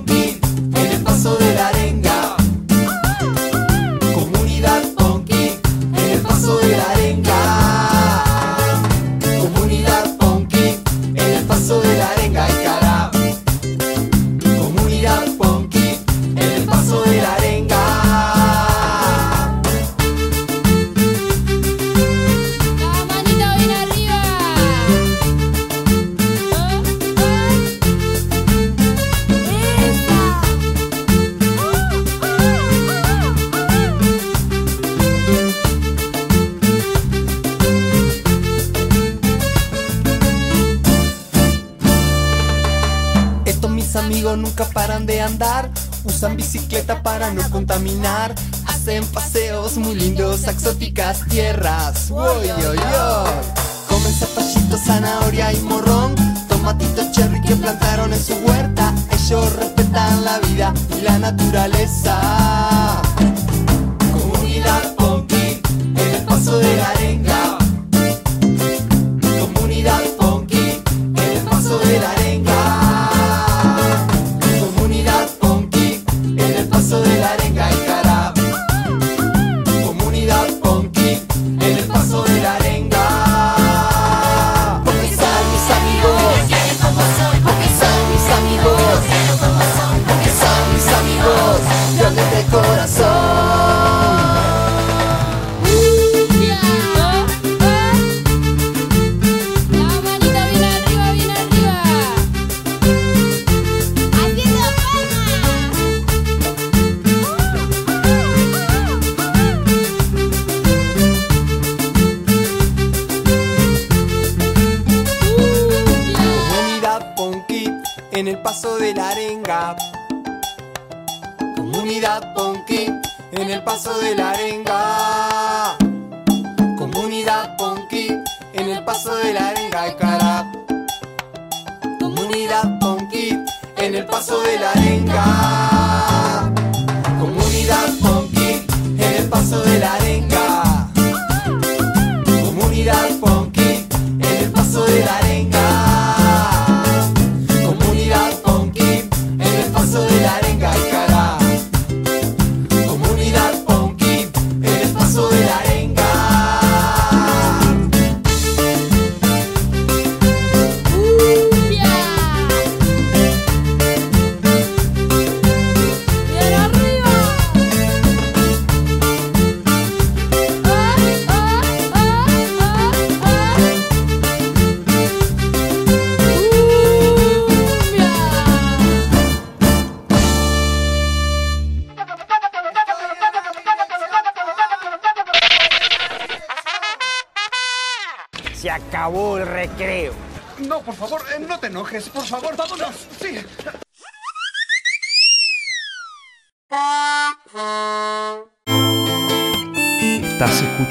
muy lindos exóticas tierras. Uy, uy. Comen zapallito, zanahoria y morrón. Tomatito cherry que plantaron en su huerta. Ellos respetan la vida y la naturaleza.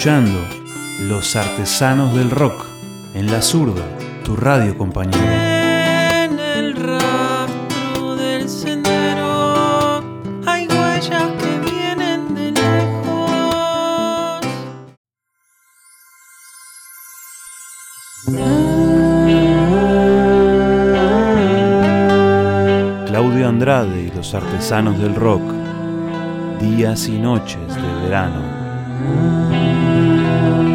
Los Artesanos del Rock en la zurda, tu radio compañera. Claudio Andrade y los artesanos del rock, días y noches de verano. Oh.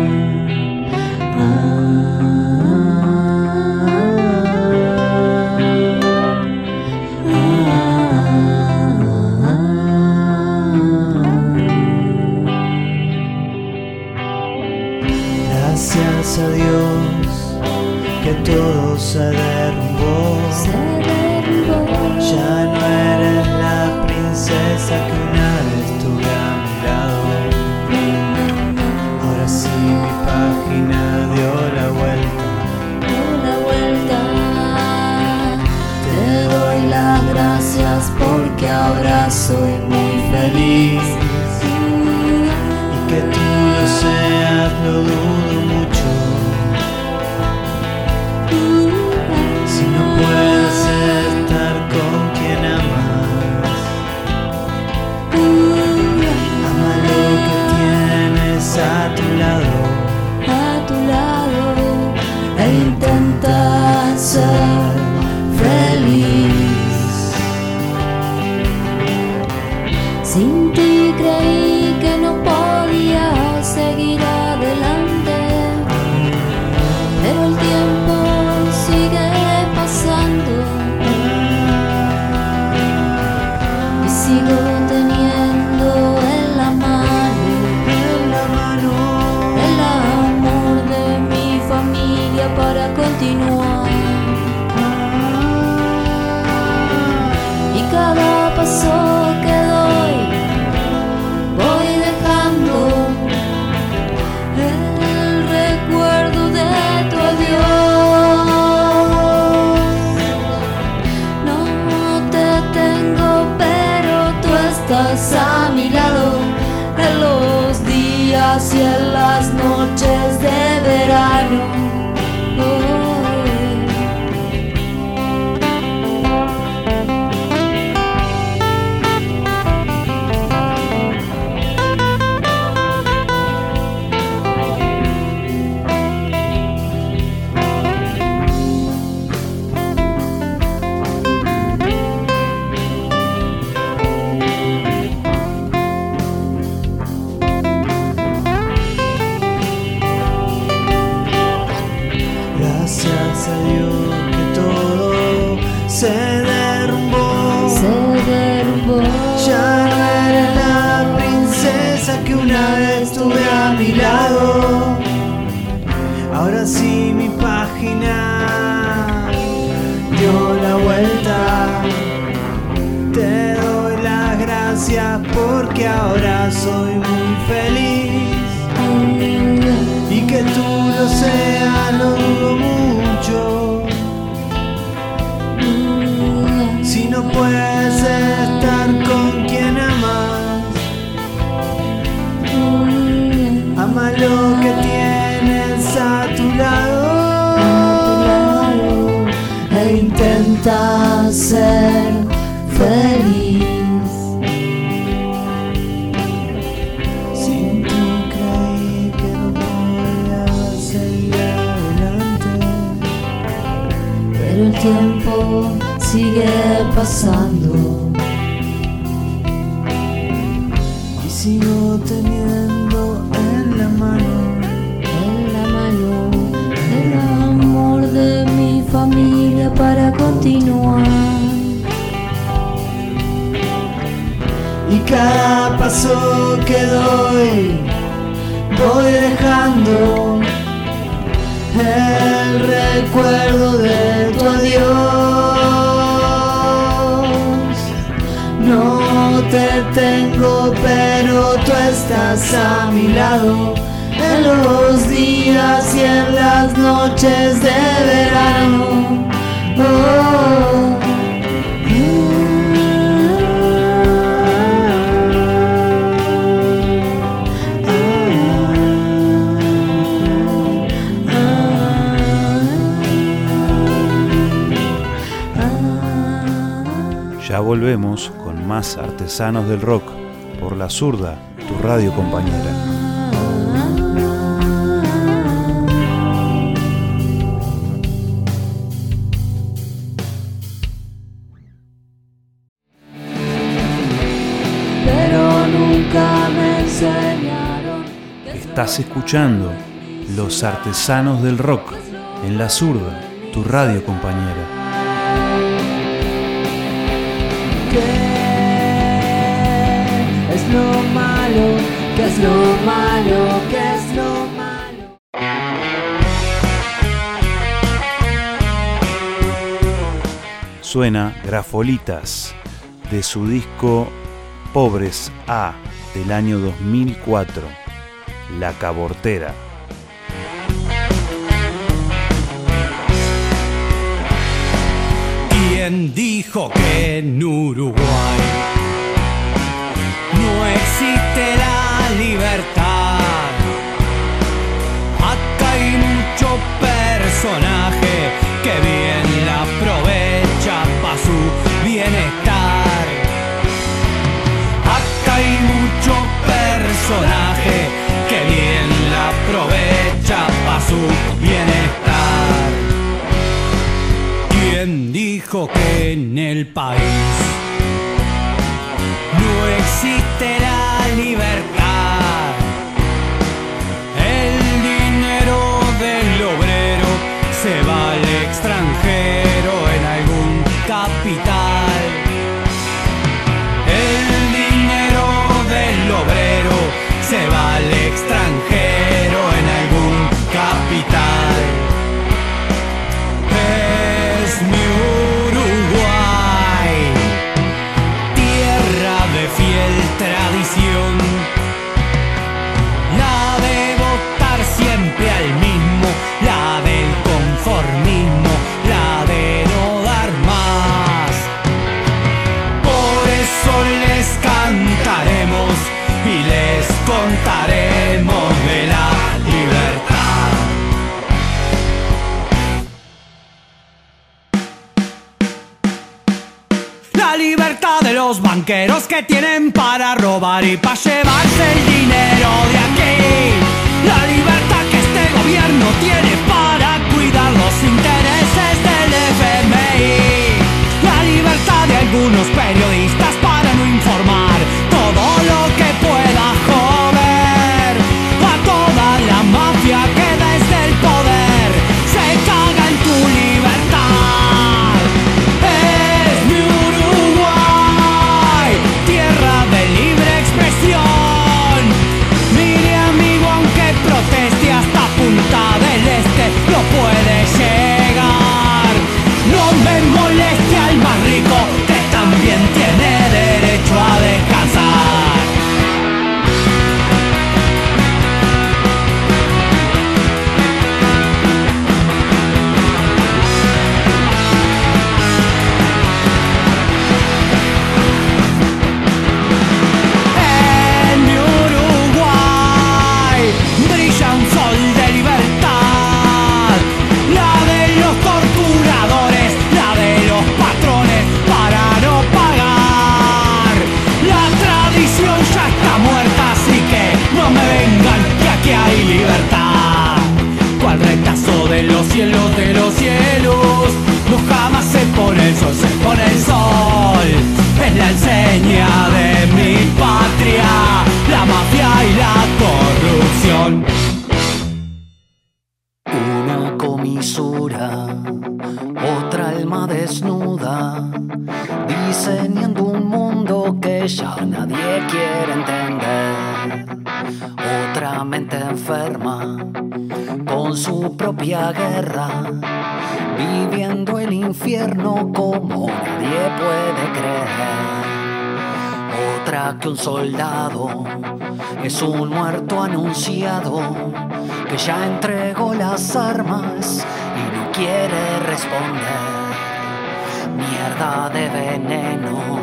sigo teniendo en la mano, en la mano, el amor de mi familia para continuar. Y cada paso que doy, voy dejando el recuerdo de tu adiós. tengo, pero tú estás a mi lado. En los días y en las noches de verano. Ya volvemos más artesanos del rock por la zurda, tu radio compañera. Pero nunca me enseñaron. Estás escuchando Los Artesanos del Rock en la zurda, tu radio compañera. ¿Qué es lo malo? ¿Qué es lo malo? Suena Grafolitas de su disco Pobres A del año 2004, La Cabortera. ¿Quién dijo que en Uruguay personaje que bien la aprovecha para su bienestar. Acá hay mucho personaje que bien la aprovecha para su bienestar. ¿Quién dijo que en el país no existe la libertad? Los banqueros que tienen para robar y para llevarse el dinero de aquí. La libertad que este gobierno tiene para cuidar los intereses del FMI. La libertad de algunos periodistas para no informar todo lo que Ya entregó las armas y no quiere responder. Mierda de veneno,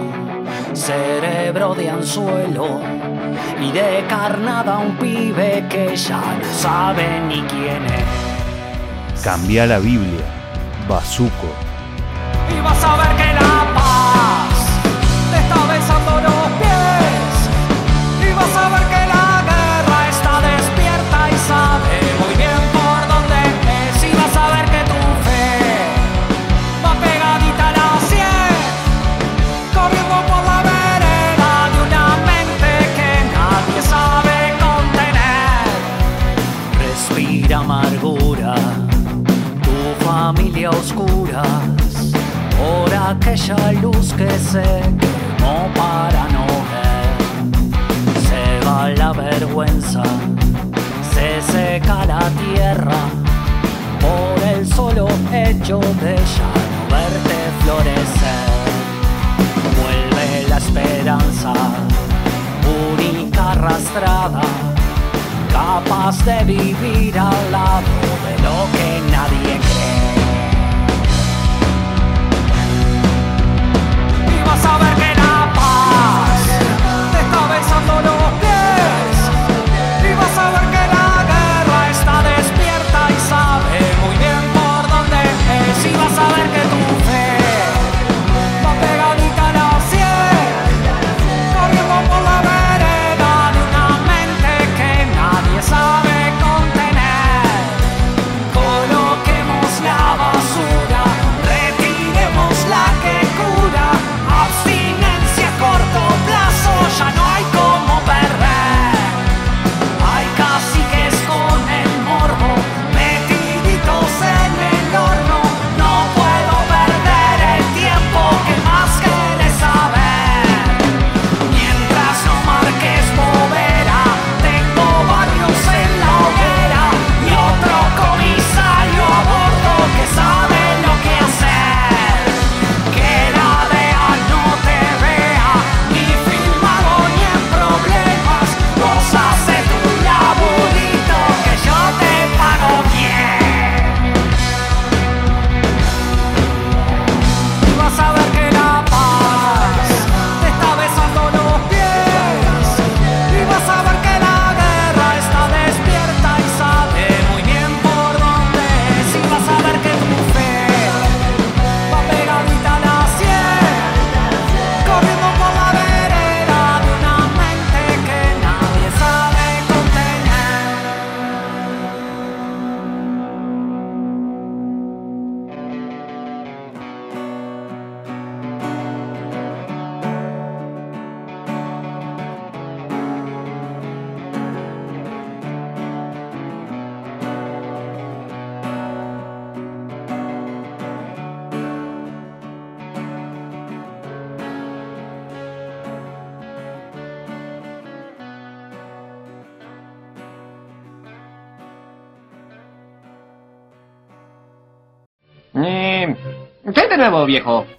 cerebro de anzuelo y de carnada un pibe que ya no sabe ni quién es. Cambia la Biblia, bazuco.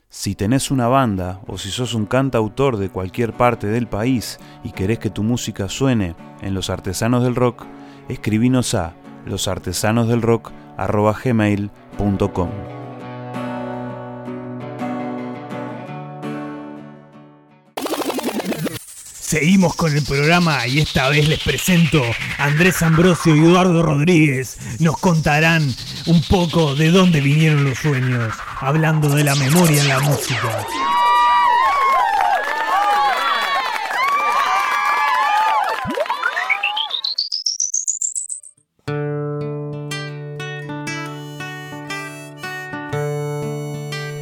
Si tenés una banda o si sos un cantautor de cualquier parte del país y querés que tu música suene en Los Artesanos del Rock, escribinos a losartesanosdelrock.com. Seguimos con el programa y esta vez les presento a Andrés Ambrosio y Eduardo Rodríguez. Nos contarán un poco de dónde vinieron los sueños, hablando de la memoria en la música.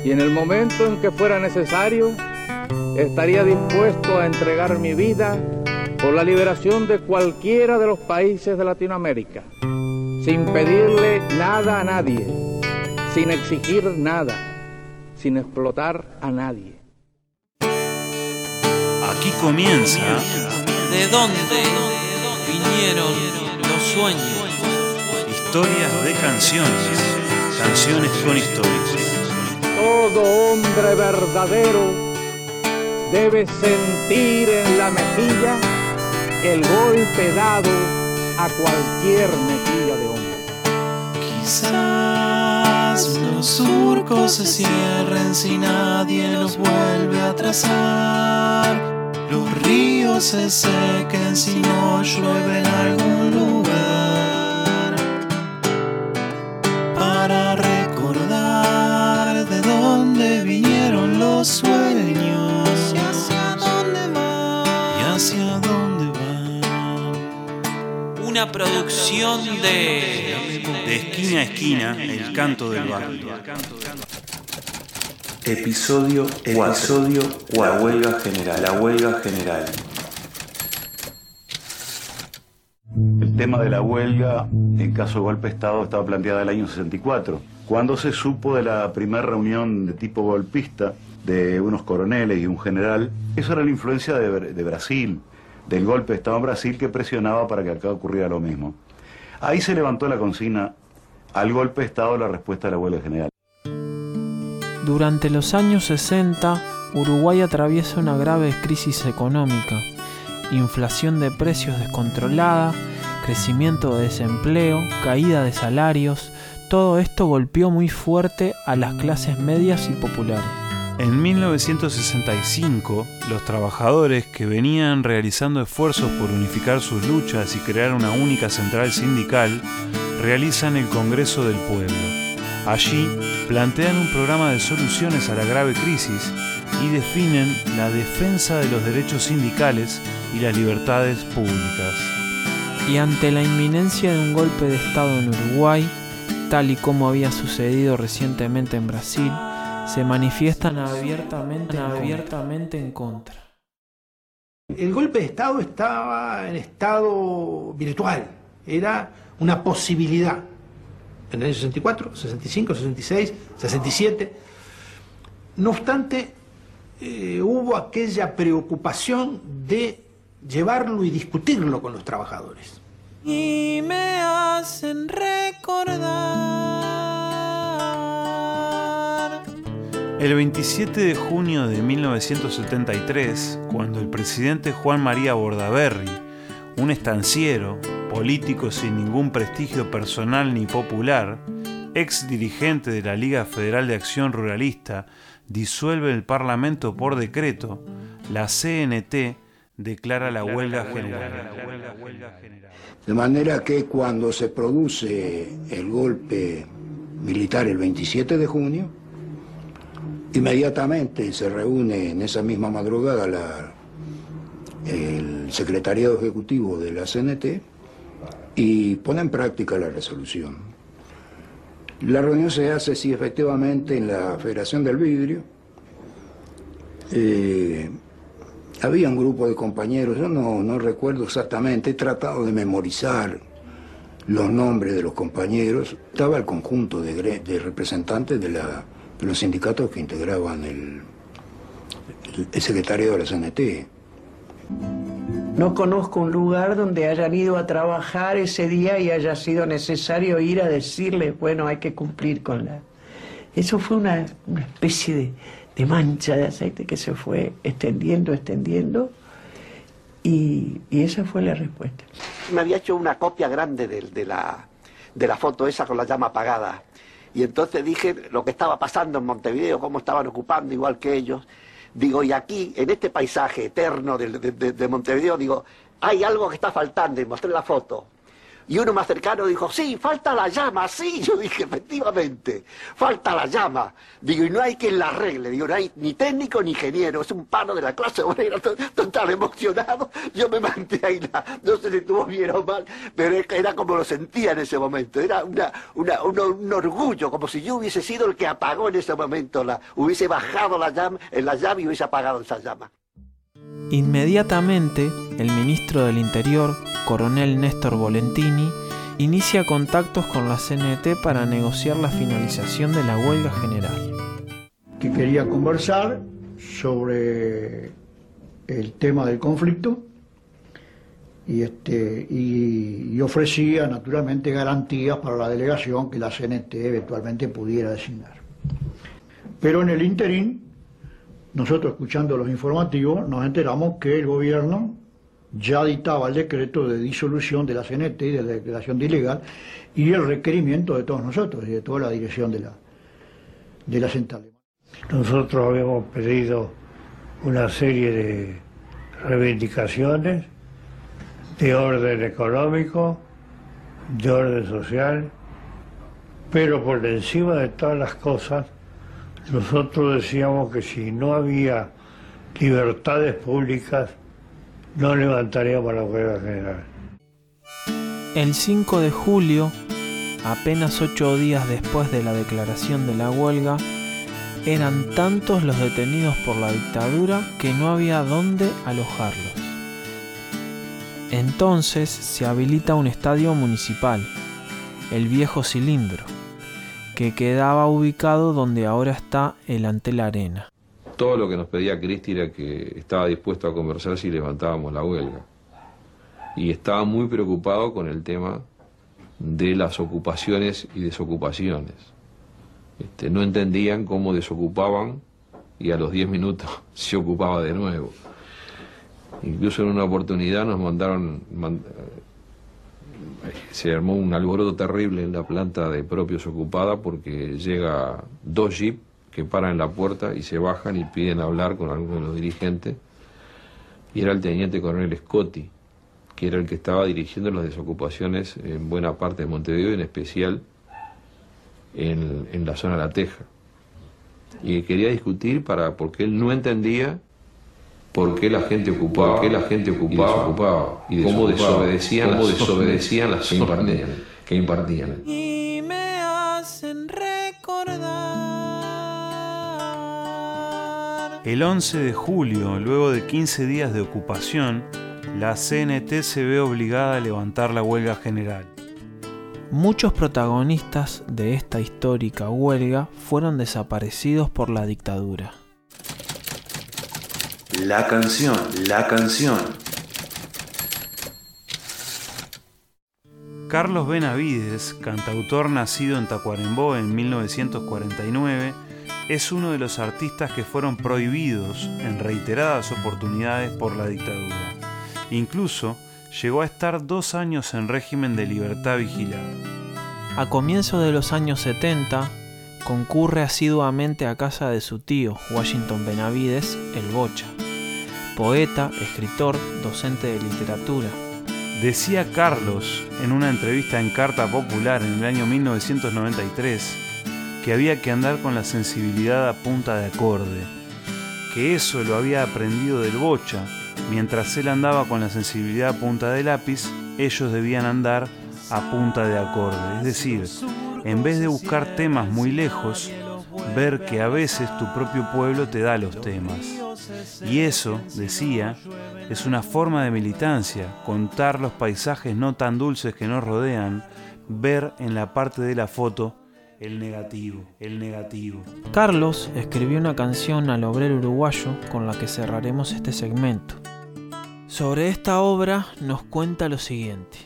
Y en el momento en que fuera necesario, estaría dispuesto a entregar mi vida por la liberación de cualquiera de los países de Latinoamérica, sin pedirle nada a nadie, sin exigir nada, sin explotar a nadie. Aquí comienza. ¿De dónde vinieron los sueños? Historias de canciones, canciones con historias. Todo hombre verdadero debes sentir en la mejilla el golpe dado a cualquier mejilla de hombre. Quizás los surcos se cierren si nadie los vuelve a trazar. Los ríos se sequen si no llueve en algún lugar. Para recordar de dónde vinieron los sueños. Una producción de De esquina a esquina, el canto del barrio. Episodio, episodio, la huelga general, la huelga general. El tema de la huelga en caso de golpe de Estado estaba planteada en el año 64, cuando se supo de la primera reunión de tipo golpista de unos coroneles y un general. Eso era la influencia de, de Brasil, del golpe de Estado en Brasil que presionaba para que acá ocurriera lo mismo. Ahí se levantó la consigna al golpe de Estado la respuesta de la general. Durante los años 60, Uruguay atraviesa una grave crisis económica, inflación de precios descontrolada, crecimiento de desempleo, caída de salarios, todo esto golpeó muy fuerte a las clases medias y populares. En 1965, los trabajadores que venían realizando esfuerzos por unificar sus luchas y crear una única central sindical, realizan el Congreso del Pueblo. Allí plantean un programa de soluciones a la grave crisis y definen la defensa de los derechos sindicales y las libertades públicas. Y ante la inminencia de un golpe de Estado en Uruguay, tal y como había sucedido recientemente en Brasil, se manifiestan abiertamente, abiertamente en contra. El golpe de Estado estaba en estado virtual, era una posibilidad. En el año 64, 65, 66, 67. No obstante, eh, hubo aquella preocupación de llevarlo y discutirlo con los trabajadores. Y me hacen recordar. El 27 de junio de 1973, cuando el presidente Juan María Bordaberry, un estanciero, político sin ningún prestigio personal ni popular, ex dirigente de la Liga Federal de Acción Ruralista, disuelve el Parlamento por decreto, la CNT declara la huelga general. De manera que cuando se produce el golpe militar el 27 de junio, inmediatamente se reúne en esa misma madrugada la- el secretariado ejecutivo de la CNT y pone en práctica la resolución. La reunión se hace, sí, efectivamente, en la Federación del Vidrio. Eh, había un grupo de compañeros, yo no, no recuerdo exactamente, he tratado de memorizar los nombres de los compañeros. Estaba el conjunto de, representantes de, la- de los sindicatos que integraban el, el, el secretario de la CNT. No conozco un lugar donde hayan ido a trabajar ese día y haya sido necesario ir a decirles, bueno, hay que cumplir con la... Eso fue una, una especie de, de mancha de aceite que se fue extendiendo, extendiendo, y, y esa fue la respuesta. Me había hecho una copia grande de, de la, de la foto esa con la llama apagada. Y entonces dije lo que estaba pasando en Montevideo, cómo estaban ocupando igual que ellos. Digo, y aquí, en este paisaje eterno de, de- de- de Montevideo, digo, hay algo que está faltando, y mostré la foto. Y uno más cercano dijo, sí, falta la llama, sí. Yo dije, efectivamente, falta la llama. Digo, y no hay quien la arregle. Digo, no hay ni técnico ni ingeniero, es un pano de la clase obrera, to- total emocionado. Yo me manté ahí, no sé si estuvo bien o mal, pero era- como lo sentía en ese momento. Era una, un, orgullo, como si yo hubiese sido el que apagó en ese momento, la, hubiese bajado la llama, en la llave y hubiese apagado esa llama. Inmediatamente, el ministro del Interior, coronel Néstor Volentini, inicia contactos con la CNT para negociar la finalización de la huelga general. que quería conversar sobre el tema del conflicto y, este, y ofrecía naturalmente garantías para la delegación que la CNT eventualmente pudiera designar. Pero en el interín, nosotros escuchando los informativos, nos enteramos que el gobierno ya dictaba el decreto de disolución de la CNT, de la declaración de ilegal, y el requerimiento de todos nosotros y de toda la dirección de la, de la central. Nosotros habíamos pedido una serie de reivindicaciones de orden económico, de orden social, pero por encima de todas las cosas, nosotros decíamos que si no había libertades públicas, no levantaríamos la huelga general. El 5 de julio, apenas ocho días después de la declaración de la huelga, eran tantos los detenidos por la dictadura que no había dónde alojarlos. Entonces se habilita un estadio municipal, el viejo cilindro, que quedaba ubicado donde ahora está el Antel Arena. Todo lo que nos pedía Cristi era que estaba dispuesto a conversar si levantábamos la huelga. Y estaba muy preocupado con el tema de las ocupaciones y desocupaciones. Este, no entendían cómo desocupaban y a los 10 minutos se ocupaba de nuevo. Incluso en una oportunidad nos mandaron, se armó un alboroto terrible en la planta de propios ocupada porque llega dos jeeps que paran en la puerta y se bajan y piden hablar con alguno de los dirigentes. Y era el teniente coronel Scotti, que era el que estaba dirigiendo las desocupaciones en buena parte de Montevideo, en especial en, en la zona de La Teja. Y quería discutir para, porque él no entendía por qué la gente ocupaba, por qué la gente ocupaba, y desocupaba, y cómo desobedecían, cómo las, desobedecían las que impartían, que impartían. Y me hacen recordar. El 11 de julio, luego de 15 días de ocupación, la CNT se ve obligada a levantar la huelga general. Muchos protagonistas de esta histórica huelga fueron desaparecidos por la dictadura. La canción, la canción. Carlos Benavides, cantautor nacido en Tacuarembó en 1949, es uno de los artistas que fueron prohibidos en reiteradas oportunidades por la dictadura. Incluso llegó a estar dos años en régimen de libertad vigilada. A comienzos de los años 70, concurre asiduamente a casa de su tío, Washington Benavides, el Bocha, poeta, escritor, docente de literatura. Decía Carlos en una entrevista en Carta Popular en el año 1993 que había que andar con la sensibilidad a punta de acorde, que eso lo había aprendido del Bocha, mientras él andaba con la sensibilidad a punta de lápiz, ellos debían andar a punta de acorde, es decir, en vez de buscar temas muy lejos, ver que a veces tu propio pueblo te da los temas. Y eso, decía, es una forma de militancia, contar los paisajes no tan dulces que nos rodean, ver en la parte de la foto el negativo, el negativo. Carlos escribió una canción al obrero uruguayo con la que cerraremos este segmento. Sobre esta obra nos cuenta lo siguiente.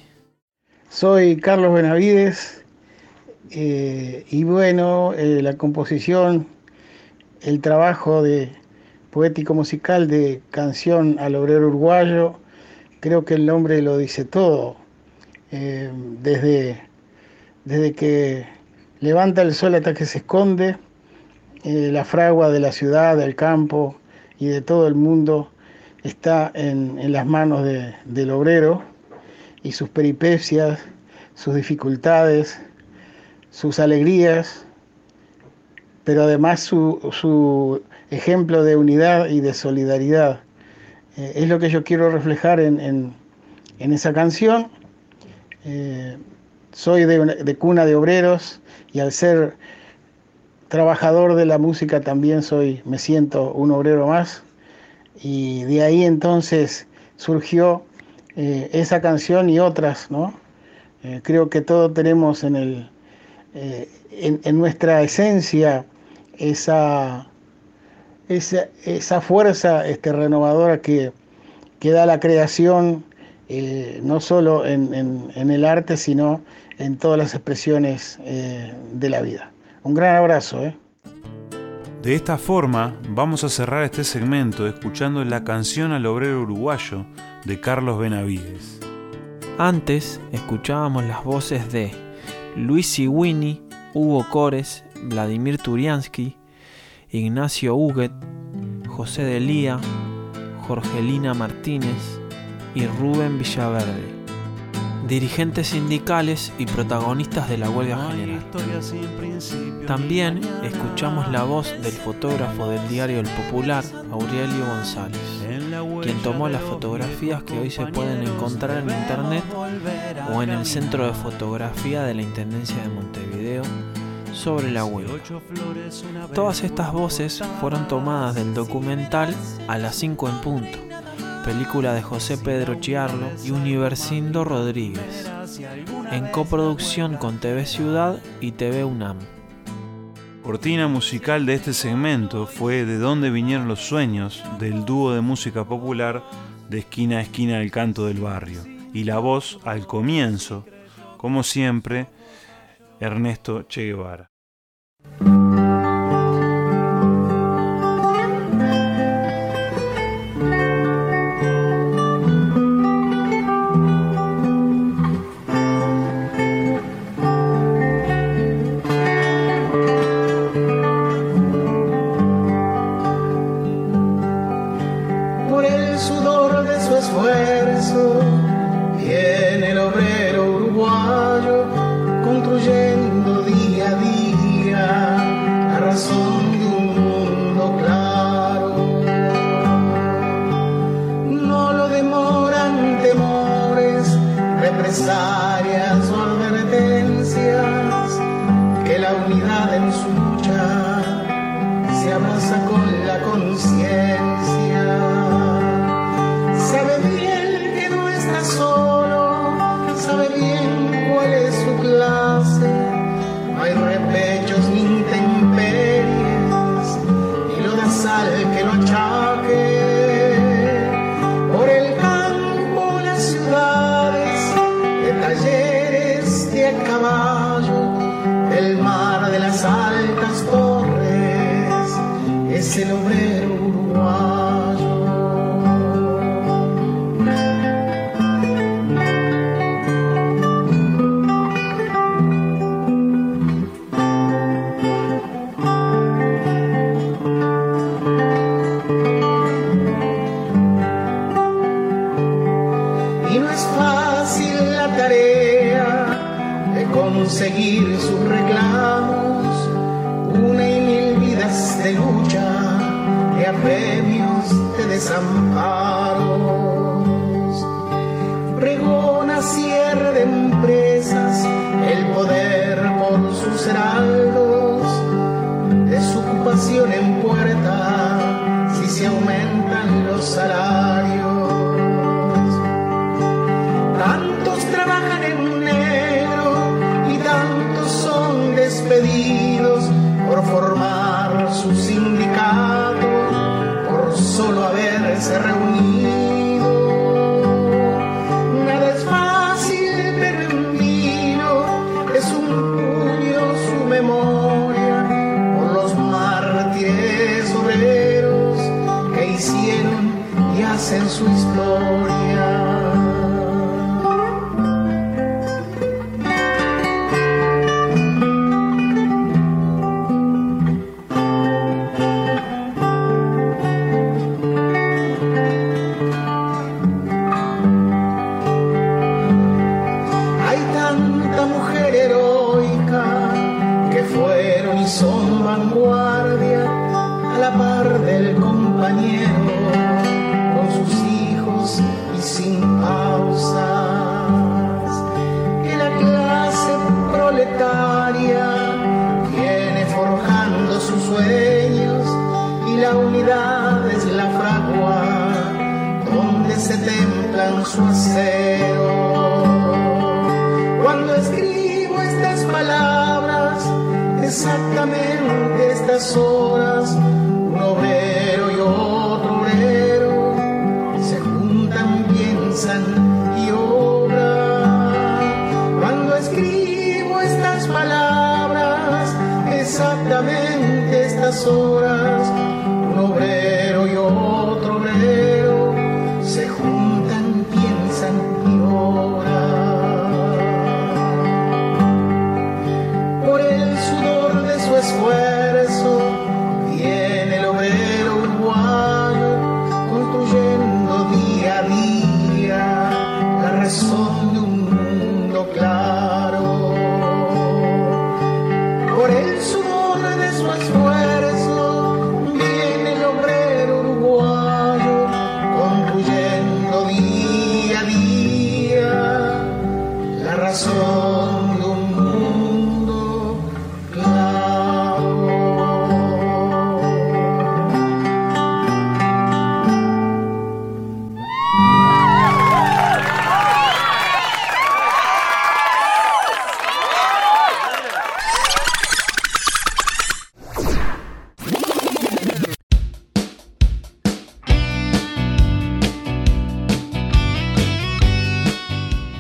Soy Carlos Benavides eh, y bueno, eh, la composición, el trabajo de poético musical de canción al obrero uruguayo, creo que el nombre lo dice todo. Eh, desde, desde que levanta el sol hasta que se esconde, la fragua de la ciudad, del campo y de todo el mundo está en, en las manos de, del obrero y sus peripecias, sus dificultades, sus alegrías, pero además su, su ejemplo de unidad y de solidaridad. Eh, es lo que yo quiero reflejar en, en, esa canción. Eh, soy de, cuna de obreros y al ser trabajador de la música también soy, me siento un obrero más. Y de ahí entonces surgió eh, esa canción y otras, ¿no? Creo que todos tenemos en, el, en, nuestra esencia esa, esa, esa fuerza este, renovadora que, que da la creación, eh, no solo en, en, el arte, sino en todas las expresiones de la vida. Un gran abrazo. De esta forma, vamos a cerrar este segmento escuchando la canción al obrero uruguayo de Carlos Benavides. Antes escuchábamos las voces de Luis Winnie, Hugo Cores, Vladimir Turiansky, Ignacio Huguet, José de Lía, Jorgelina Martínez y Rubén Villaverde, dirigentes sindicales y protagonistas de la huelga general. También escuchamos la voz del fotógrafo del diario El Popular, Aurelio González, quien tomó las fotografías que hoy se pueden encontrar en internet o en el Centro de Fotografía de la Intendencia de Montevideo sobre la huelga. Todas estas voces fueron tomadas del documental A las 5 en punto, película de José Pedro Chiarlo y Universindo Rodríguez, en coproducción con TV Ciudad y TV UNAM. Cortina musical de este segmento fue De dónde vinieron los sueños del dúo de música popular de esquina a esquina del canto del barrio. Y la voz al comienzo, como siempre, Ernesto Che Guevara.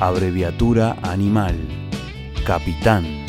Abreviatura animal. Capitán.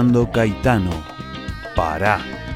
Fernando Caetano, Pará.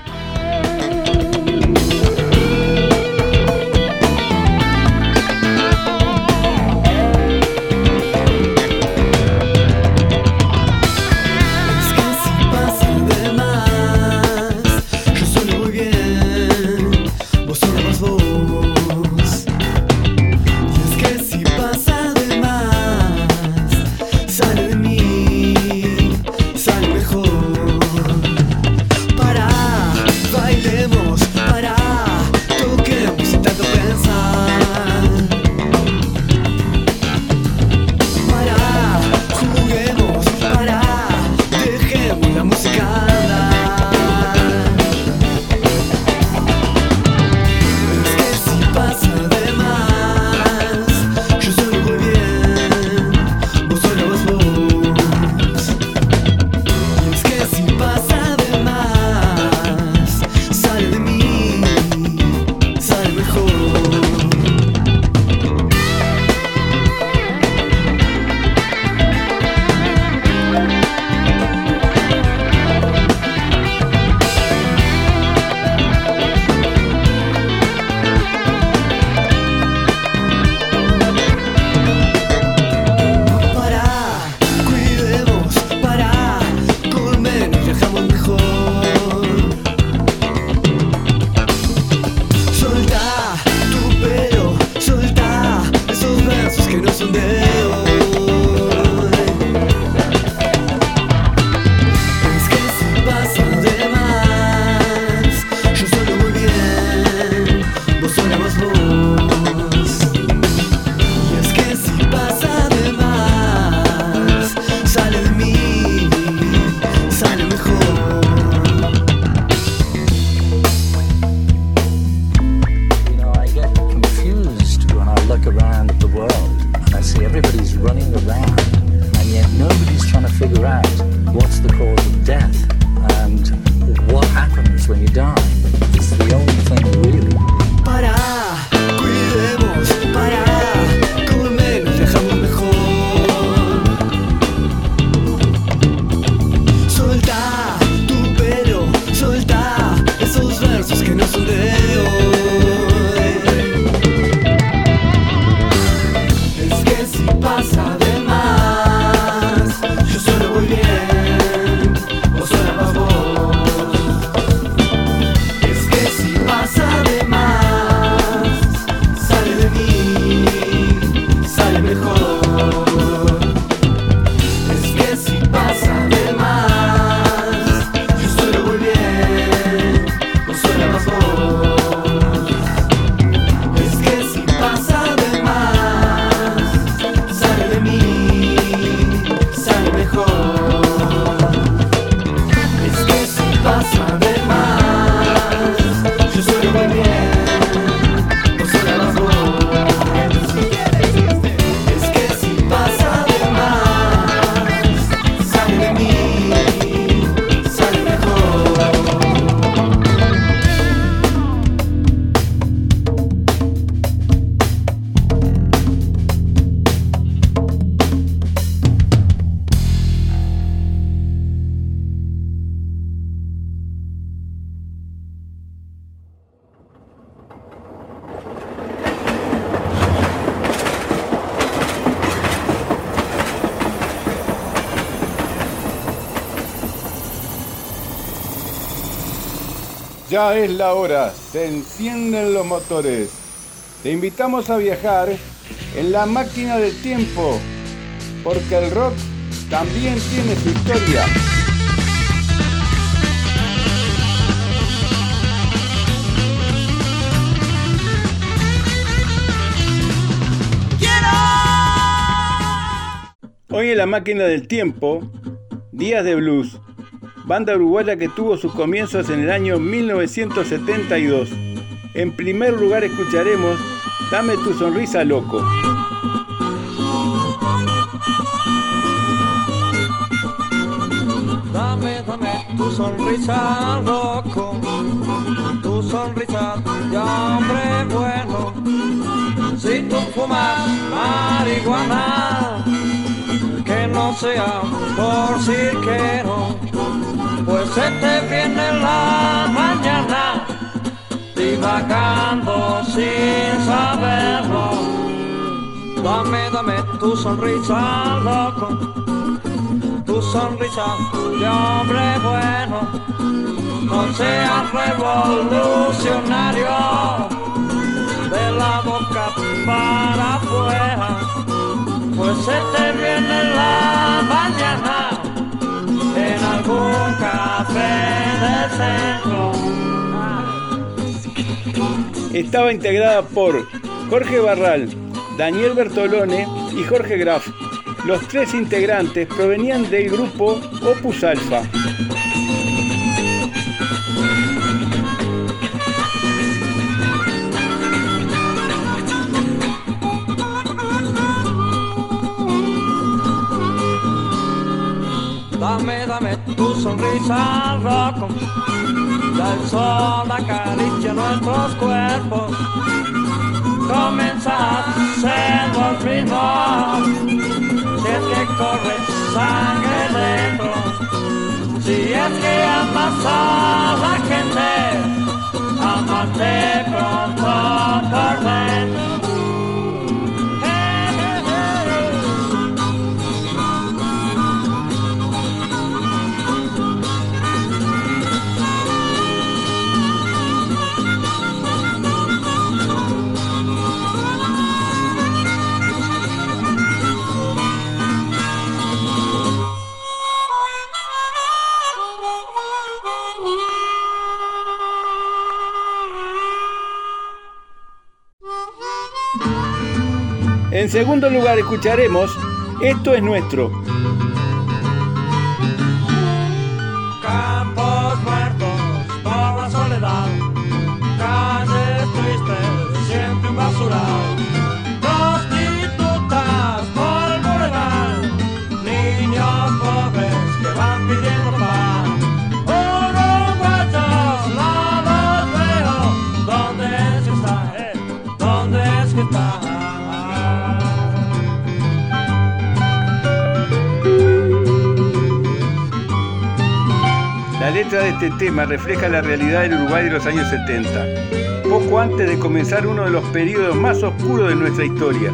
Ya es la hora, se encienden los motores. Te invitamos a viajar en la máquina del tiempo, porque el rock también tiene su historia. Hoy en la máquina del tiempo, Días de Blues, banda uruguaya que tuvo sus comienzos en el año 1972. En primer lugar escucharemos Dame tu sonrisa loco. Dame, dame tu sonrisa loco, tu sonrisa de hombre bueno. Si tú fumas marihuana no sea por cirquero, pues este viene la mañana divagando sin saberlo. Dame, dame tu sonrisa, loco, tu sonrisa de hombre bueno. No seas revolucionario, de la boca para afuera pues en algún café centro. Estaba integrada por Jorge Barral, Daniel Bertolone y Jorge Graf. Los tres integrantes provenían del grupo Opus Alpha. Tu sonrisa, loco. Ya el sol acaricia nuestros cuerpos. Comienza a ser los mismos. Si es que corre sangre dentro. Si es que amas a la gente, amate pronto por. En segundo lugar escucharemos Esto es nuestro. Campos muertos por la soledad, calles tristes, siempre un basural. Prostitutas por el boulevard, niños pobres que van pidiendo La letra de este tema refleja la realidad del Uruguay de los años 70, poco antes de comenzar uno de los periodos más oscuros de nuestra historia.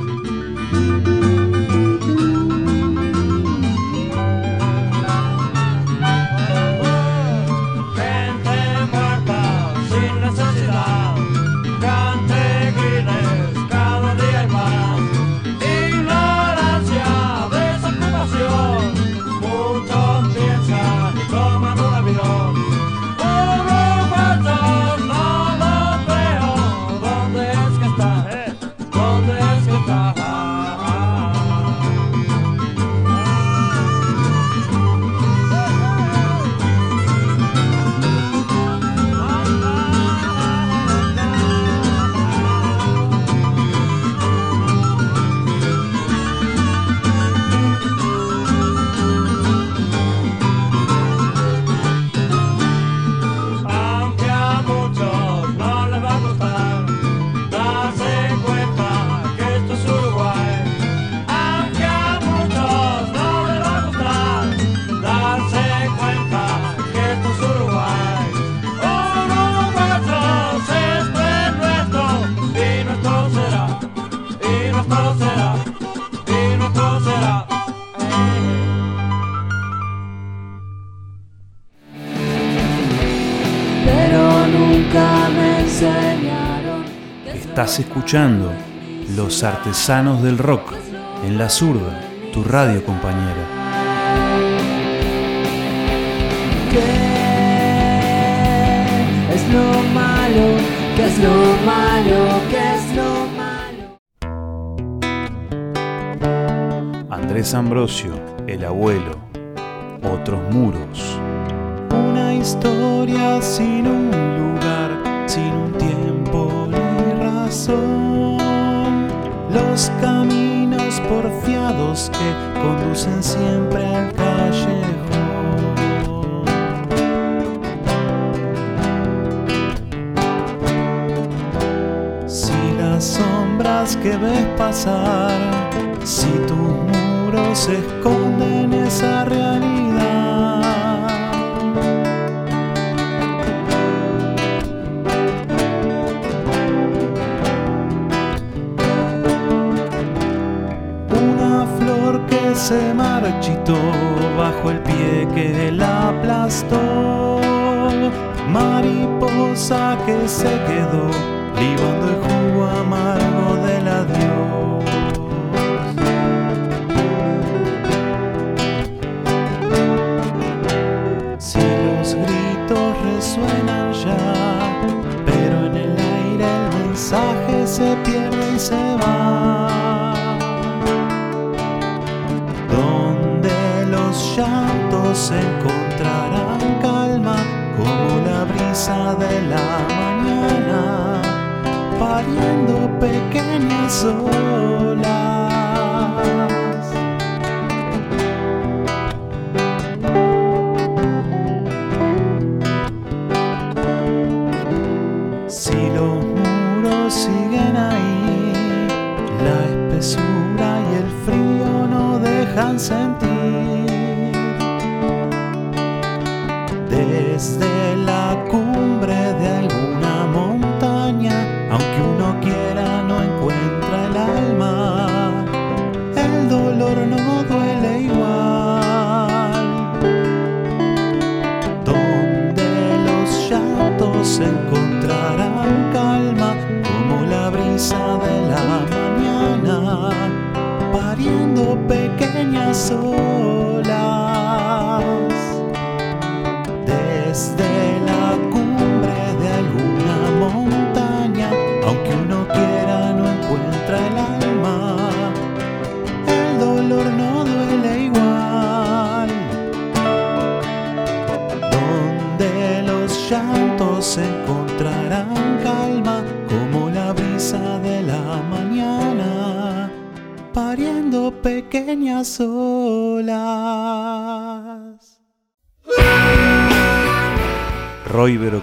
Escuchando Los Artesanos del Rock en La Zurda, tu radio compañera. ¿Qué es lo malo? ¿Qué es lo malo? ¿Qué es lo malo? Andrés Ambrosio, el abuelo. Otros muros.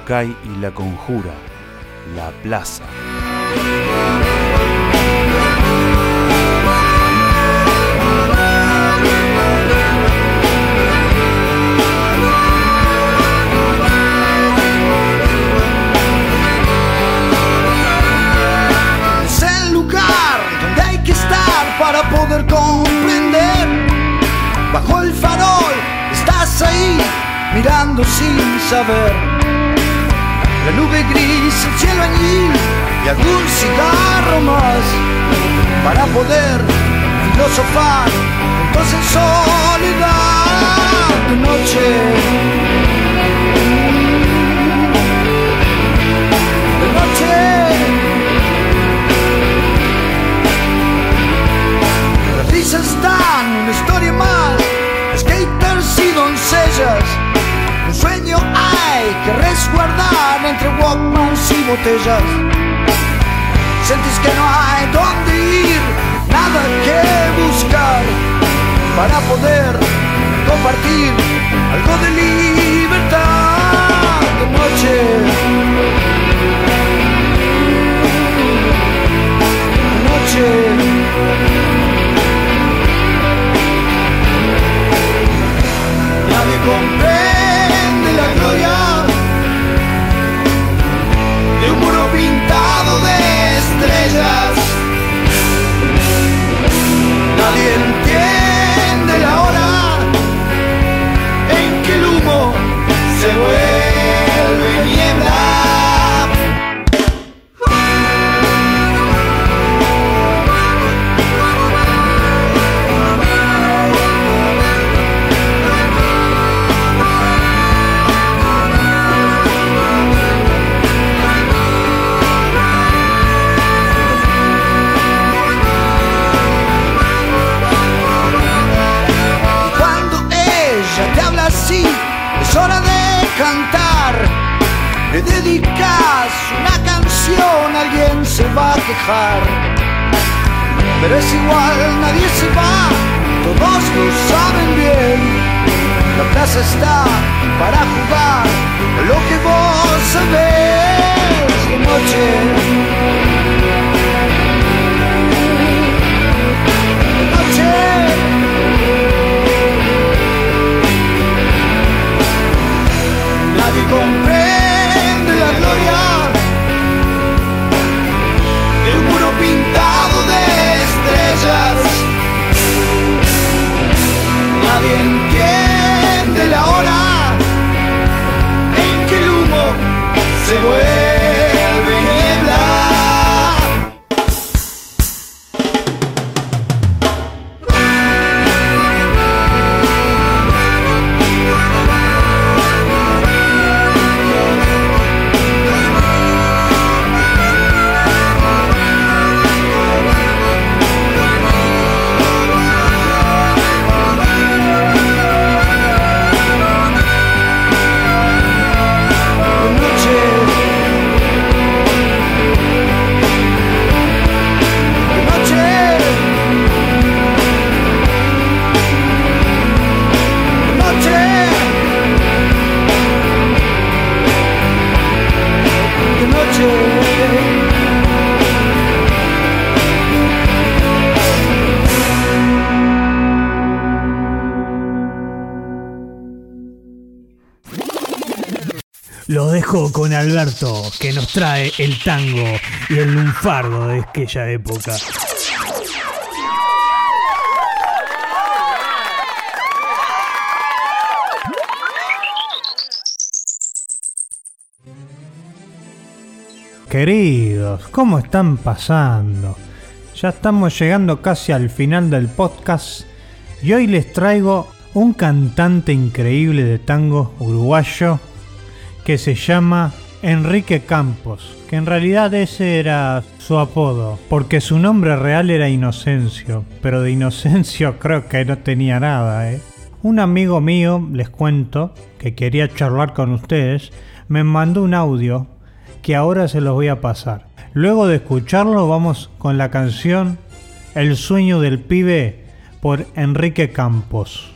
Y La Conjura, La Plaza. Es el lugar donde hay que estar para poder comprender. Bajo el farol estás ahí mirando sin saber. Y algún cigarro más para poder filosofar entonces en soledad de noche. De noche. Las risas dan una historia más, skaters y doncellas. Un sueño hay que resguardar entre Walkmans y botellas. Sentís que no hay dónde ir, nada que buscar para poder compartir algo de libertad de noche. De noche. Nadie comprende la gloria un muro pintado de estrellas. Nadie entiende Pero es igual, nadie se va, todos lo saben bien. La plaza está para jugar lo que vos sabés. De noche. Con Alberto, que nos trae el tango y el lunfardo de aquella época. Queridos, ¿cómo están pasando? Ya estamos llegando casi al final del podcast y hoy les traigo un cantante increíble de tango uruguayo que se llama Enrique Campos, que en realidad ese era su apodo, porque su nombre real era Inocencio, pero de Inocencio creo que no tenía nada, ¿eh? Un amigo mío, les cuento, que quería charlar con ustedes, me mandó un audio que ahora se los voy a pasar. Luego de escucharlo vamos con la canción El sueño del pibe por Enrique Campos.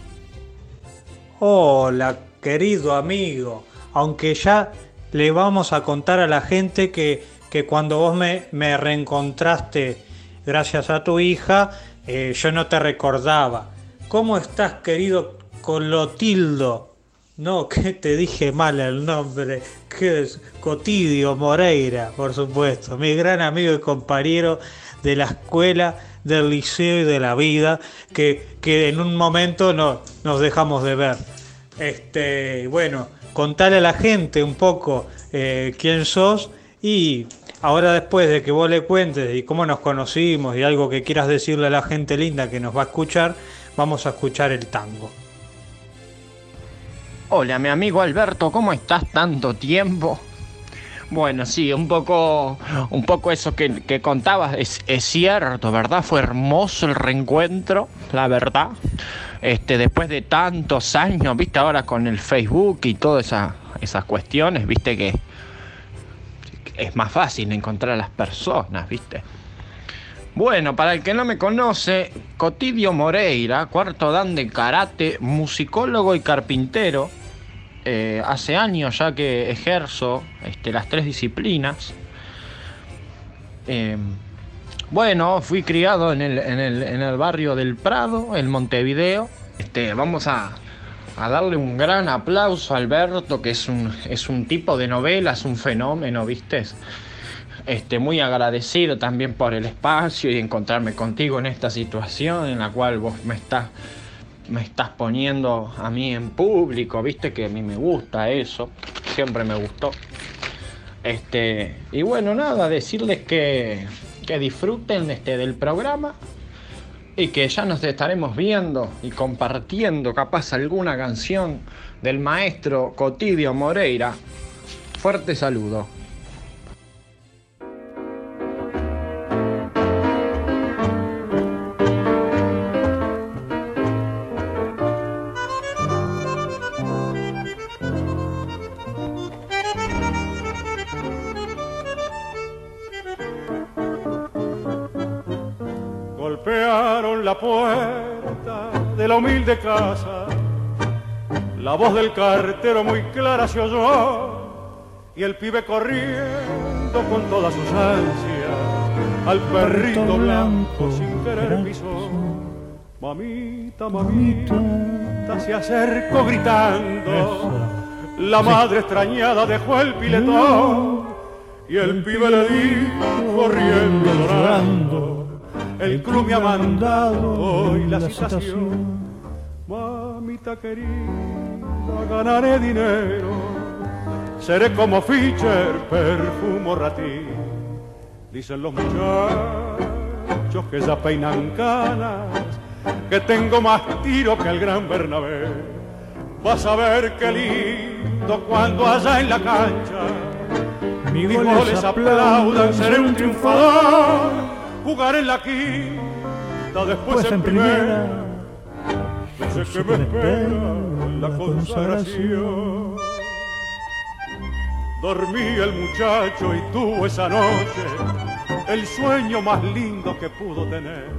Hola, querido amigo. Aunque ya le vamos a contar a la gente que, que cuando vos me, me, reencontraste gracias a tu hija, eh, yo no te recordaba. ¿Cómo estás, querido Clotildo? No, que te dije mal el nombre. Que es Cotidio Moreira, por supuesto. Mi gran amigo y compañero de la escuela, del liceo y de la vida, que, que en un momento no, nos dejamos de ver. Este, bueno, contarle a la gente un poco eh, quién sos y ahora después de que vos le cuentes y cómo nos conocimos y algo que quieras decirle a la gente linda que nos va a escuchar, vamos a escuchar el tango. Hola, mi amigo Alberto, ¿cómo estás tanto tiempo? Bueno, sí, un poco, un poco eso que, contabas es, es, cierto, ¿verdad? Fue hermoso el reencuentro, la verdad. Este, después de tantos años, viste, ahora con el Facebook y todas esa, esas cuestiones, viste que es más fácil encontrar a las personas, viste. Bueno, para el que no me conoce, Cotidio Moreira, cuarto dan de karate, musicólogo y carpintero. Eh, hace años ya que ejerzo este, las tres disciplinas. Eh, bueno, fui criado en el, en, el, en el, barrio del Prado, en Montevideo. Este, vamos a, a, darle un gran aplauso a Alberto, que es un, es un tipo de novela, es un fenómeno, ¿viste? Este, muy agradecido también por el espacio y encontrarme contigo en esta situación en la cual vos me estás me estás poniendo a mí en público, viste que a mí me gusta eso, siempre me gustó. Este, y bueno, nada, decirles que, que disfruten este, del programa y que ya nos estaremos viendo y compartiendo capaz alguna canción del maestro Cotidio Moreira. Fuerte saludo. Puerta de la humilde casa. La voz del cartero muy clara se oyó y el pibe corriendo con todas sus ansias al perrito blanco sin querer pisó. Mamita, mamita, se acercó gritando. La madre extrañada dejó el piletón y el pibe le dijo corriendo llorando el club me ha mandado hoy la citación. Mamita querida, ganaré dinero, seré como Fischer, perfumo ratí. Dicen los muchachos que ya peinan canas, que tengo más tiro que el gran Bernabé. Vas a ver qué lindo cuando allá en la cancha mis goles aplaudan, seré un triunfador jugar en la quinta, después Pues en primera. No sé qué me espera la consagración. Dormí el muchacho y tuvo esa noche el sueño más lindo que pudo tener.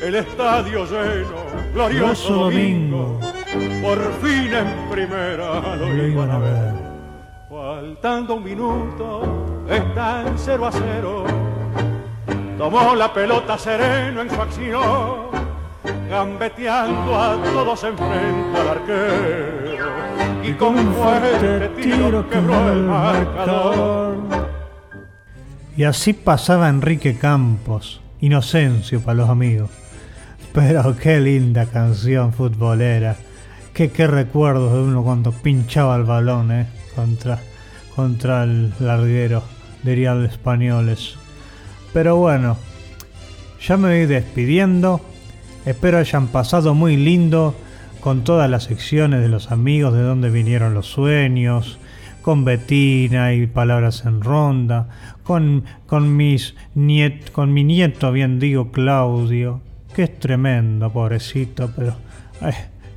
El estadio lleno, glorioso domingo, por fin en primera lo iban a ver. Faltando un minuto, están cero a cero Tomó la pelota sereno en su acción gambeteando a todos enfrenta al arquero y con un fuerte tiro quebró el marcador. Y así pasaba Enrique Campos, Inocencio para los amigos. Pero qué linda canción futbolera. Qué, qué recuerdos de uno cuando pinchaba el balón eh, contra, contra el larguero de Real Españoles. Pero bueno, ya me voy despidiendo. Espero hayan pasado muy lindo con todas las secciones de los amigos, de dónde vinieron los sueños, con Betina y palabras en ronda, con, con, mis con mi nieto, bien digo, Claudio, que es tremendo, pobrecito, pero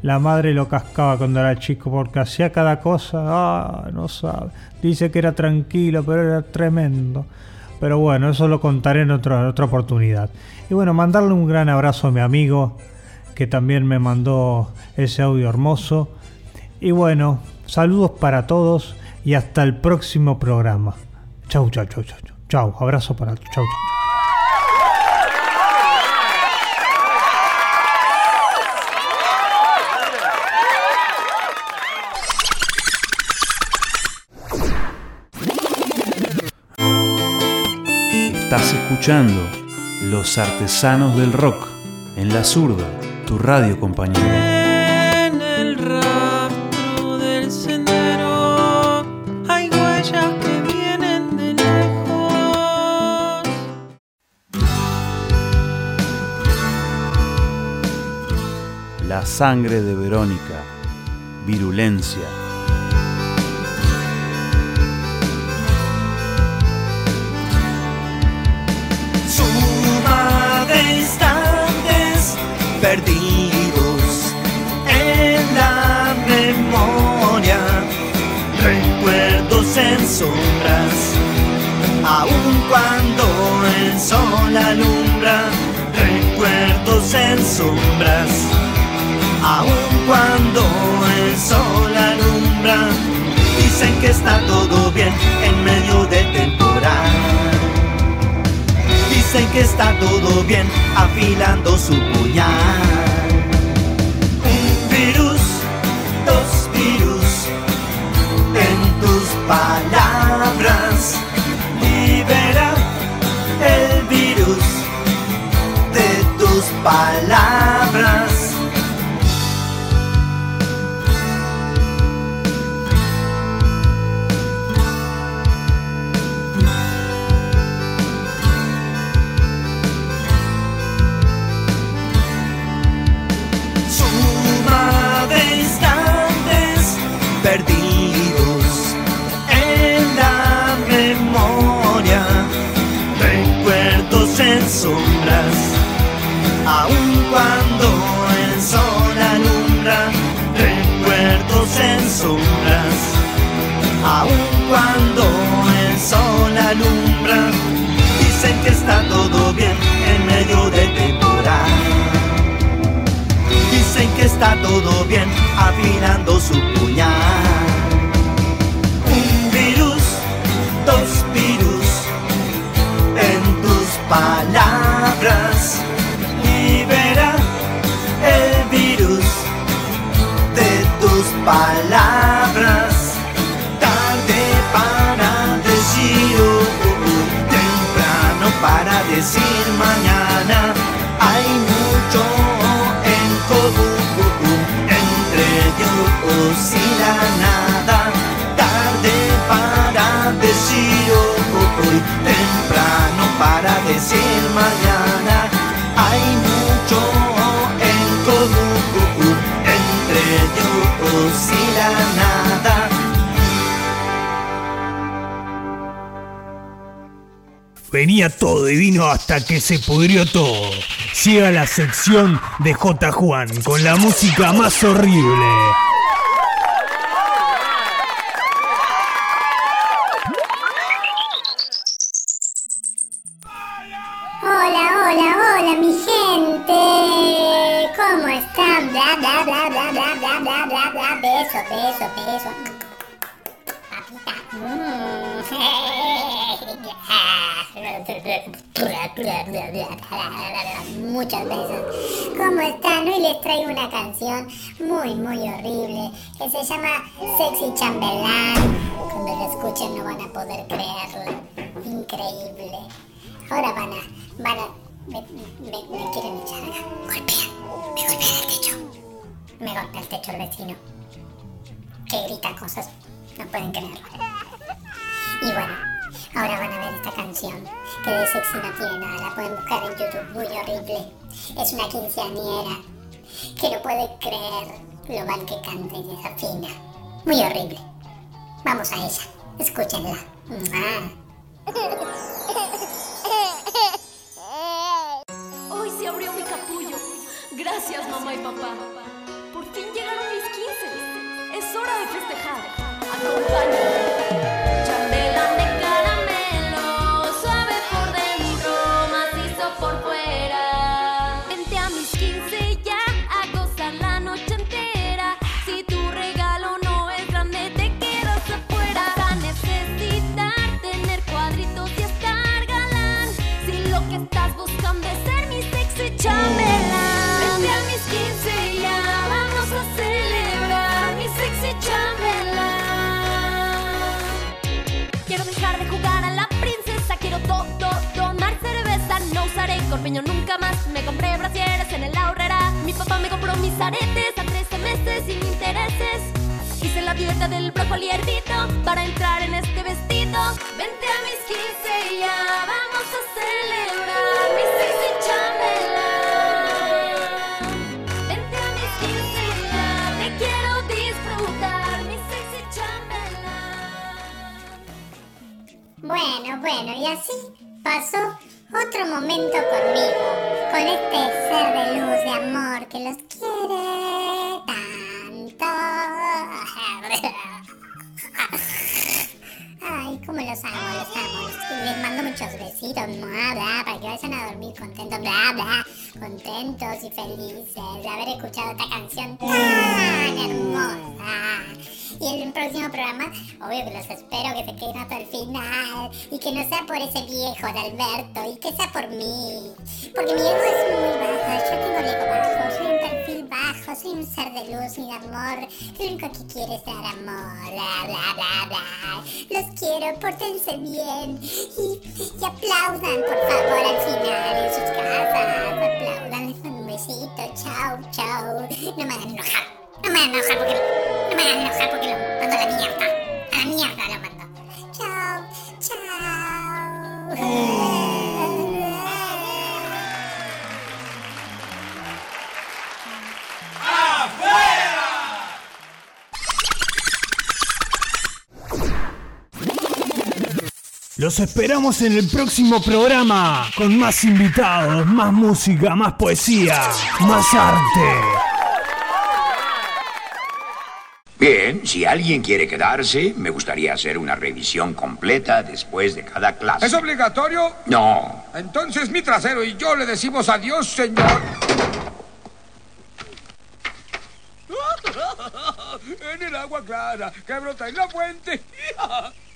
la madre lo cascaba cuando era chico porque hacía cada cosa, ah, no sabe. Dice que era tranquilo, pero era tremendo. Pero bueno, eso lo contaré en otra, otra oportunidad. Y bueno, mandarle un gran abrazo a mi amigo que también me mandó ese audio hermoso. Y bueno, saludos para todos y hasta el próximo programa. Chau, chau, chau, chau. Chau, abrazo para. Chau, chau. Estás escuchando Los Artesanos del Rock en la zurda, tu radio compañera. La sangre de Verónica, virulencia. Perdidos en la memoria, recuerdos en sombras, aun cuando el sol alumbra, recuerdos en sombras, aun cuando el sol alumbra, dicen que está todo bien en medio de temporal. Dicen que está todo bien afilando su puñal. Un virus, dos virus en tus palabras. Libera el virus de tus palabras. Dicen que está todo bien en medio de temporal. Dicen que está todo bien afilando su puñal. Un virus, dos virus en tus palabras. Mañana. Hay mucho en común entre Dios y la nada. Tarde para decir hoy, temprano para decir mañana. Hay mucho en común entre Dios y la nada. Venía todo divino hasta que se pudrió todo. Llega la sección de J. Juan con la música más horrible. Muchas veces. ¿Cómo están? Hoy les traigo una canción muy, muy horrible que se llama Sexy Chambelán. Cuando la escuchen no van a poder creerlo. Increíble. Ahora van a, van a, me quieren echar acá. Golpean, me golpean el techo. Me golpea el techo el vecino. Que grita cosas. No pueden creerlo. Y bueno, ahora van a ver esta canción, que de sexy no tiene nada, la pueden buscar en YouTube, muy horrible. Es una quinceañera que no puede creer lo mal que canta y desafina. Muy horrible. Vamos a ella, escúchenla. Hoy se abrió mi capullo. Gracias, mamá y papá. Por fin llegaron mis 15. Es hora de festejar. Acompáñame. Corpiño nunca más. Me compré brasieres en el ahorrera, mi papá me compró mis aretes a 13 meses sin intereses. Hice la dieta del brócoli hervido para entrar en este vestido. Vente a mis 15 y ya, vamos a celebrar mi sexy chambelán. Vente a mis 15 y ya, te quiero disfrutar mi sexy chambelán. Bueno, bueno, y así pasó otro momento conmigo, con este ser de luz, de amor, que los quiere tanto. Ay, cómo los amo, los amo. Les mando muchos besitos, bla, bla, para que vayan a dormir contentos, bla, bla, contentos y felices de haber escuchado esta canción tan hermosa. Y en el próximo programa, obvio que los espero que se queden hasta el final. Y que no sea por ese viejo de Alberto, y que sea por mí. Porque mi ego es muy bajo, yo tengo el ego bajo, bajo, soy un ser de luz y de amor. Lo único que quiero es dar amor, bla, bla, bla, bla. Los quiero, pórtense bien. Y, aplaudan, por favor, al final en sus casas. Aplaudan, les mando un besito, chao, chao. No me hagan enojar. No me hagan enojar porque no me hagan enojar porque lo mando la mierda. A la mierda lo mando. Chao, Los esperamos en el próximo programa con más invitados, más música, más poesía, más arte. Bien, si alguien quiere quedarse, me gustaría hacer una revisión completa después de cada clase. ¿Es obligatorio? No. Entonces mi trasero y yo le decimos adiós, señor. en el agua clara que brota en la fuente.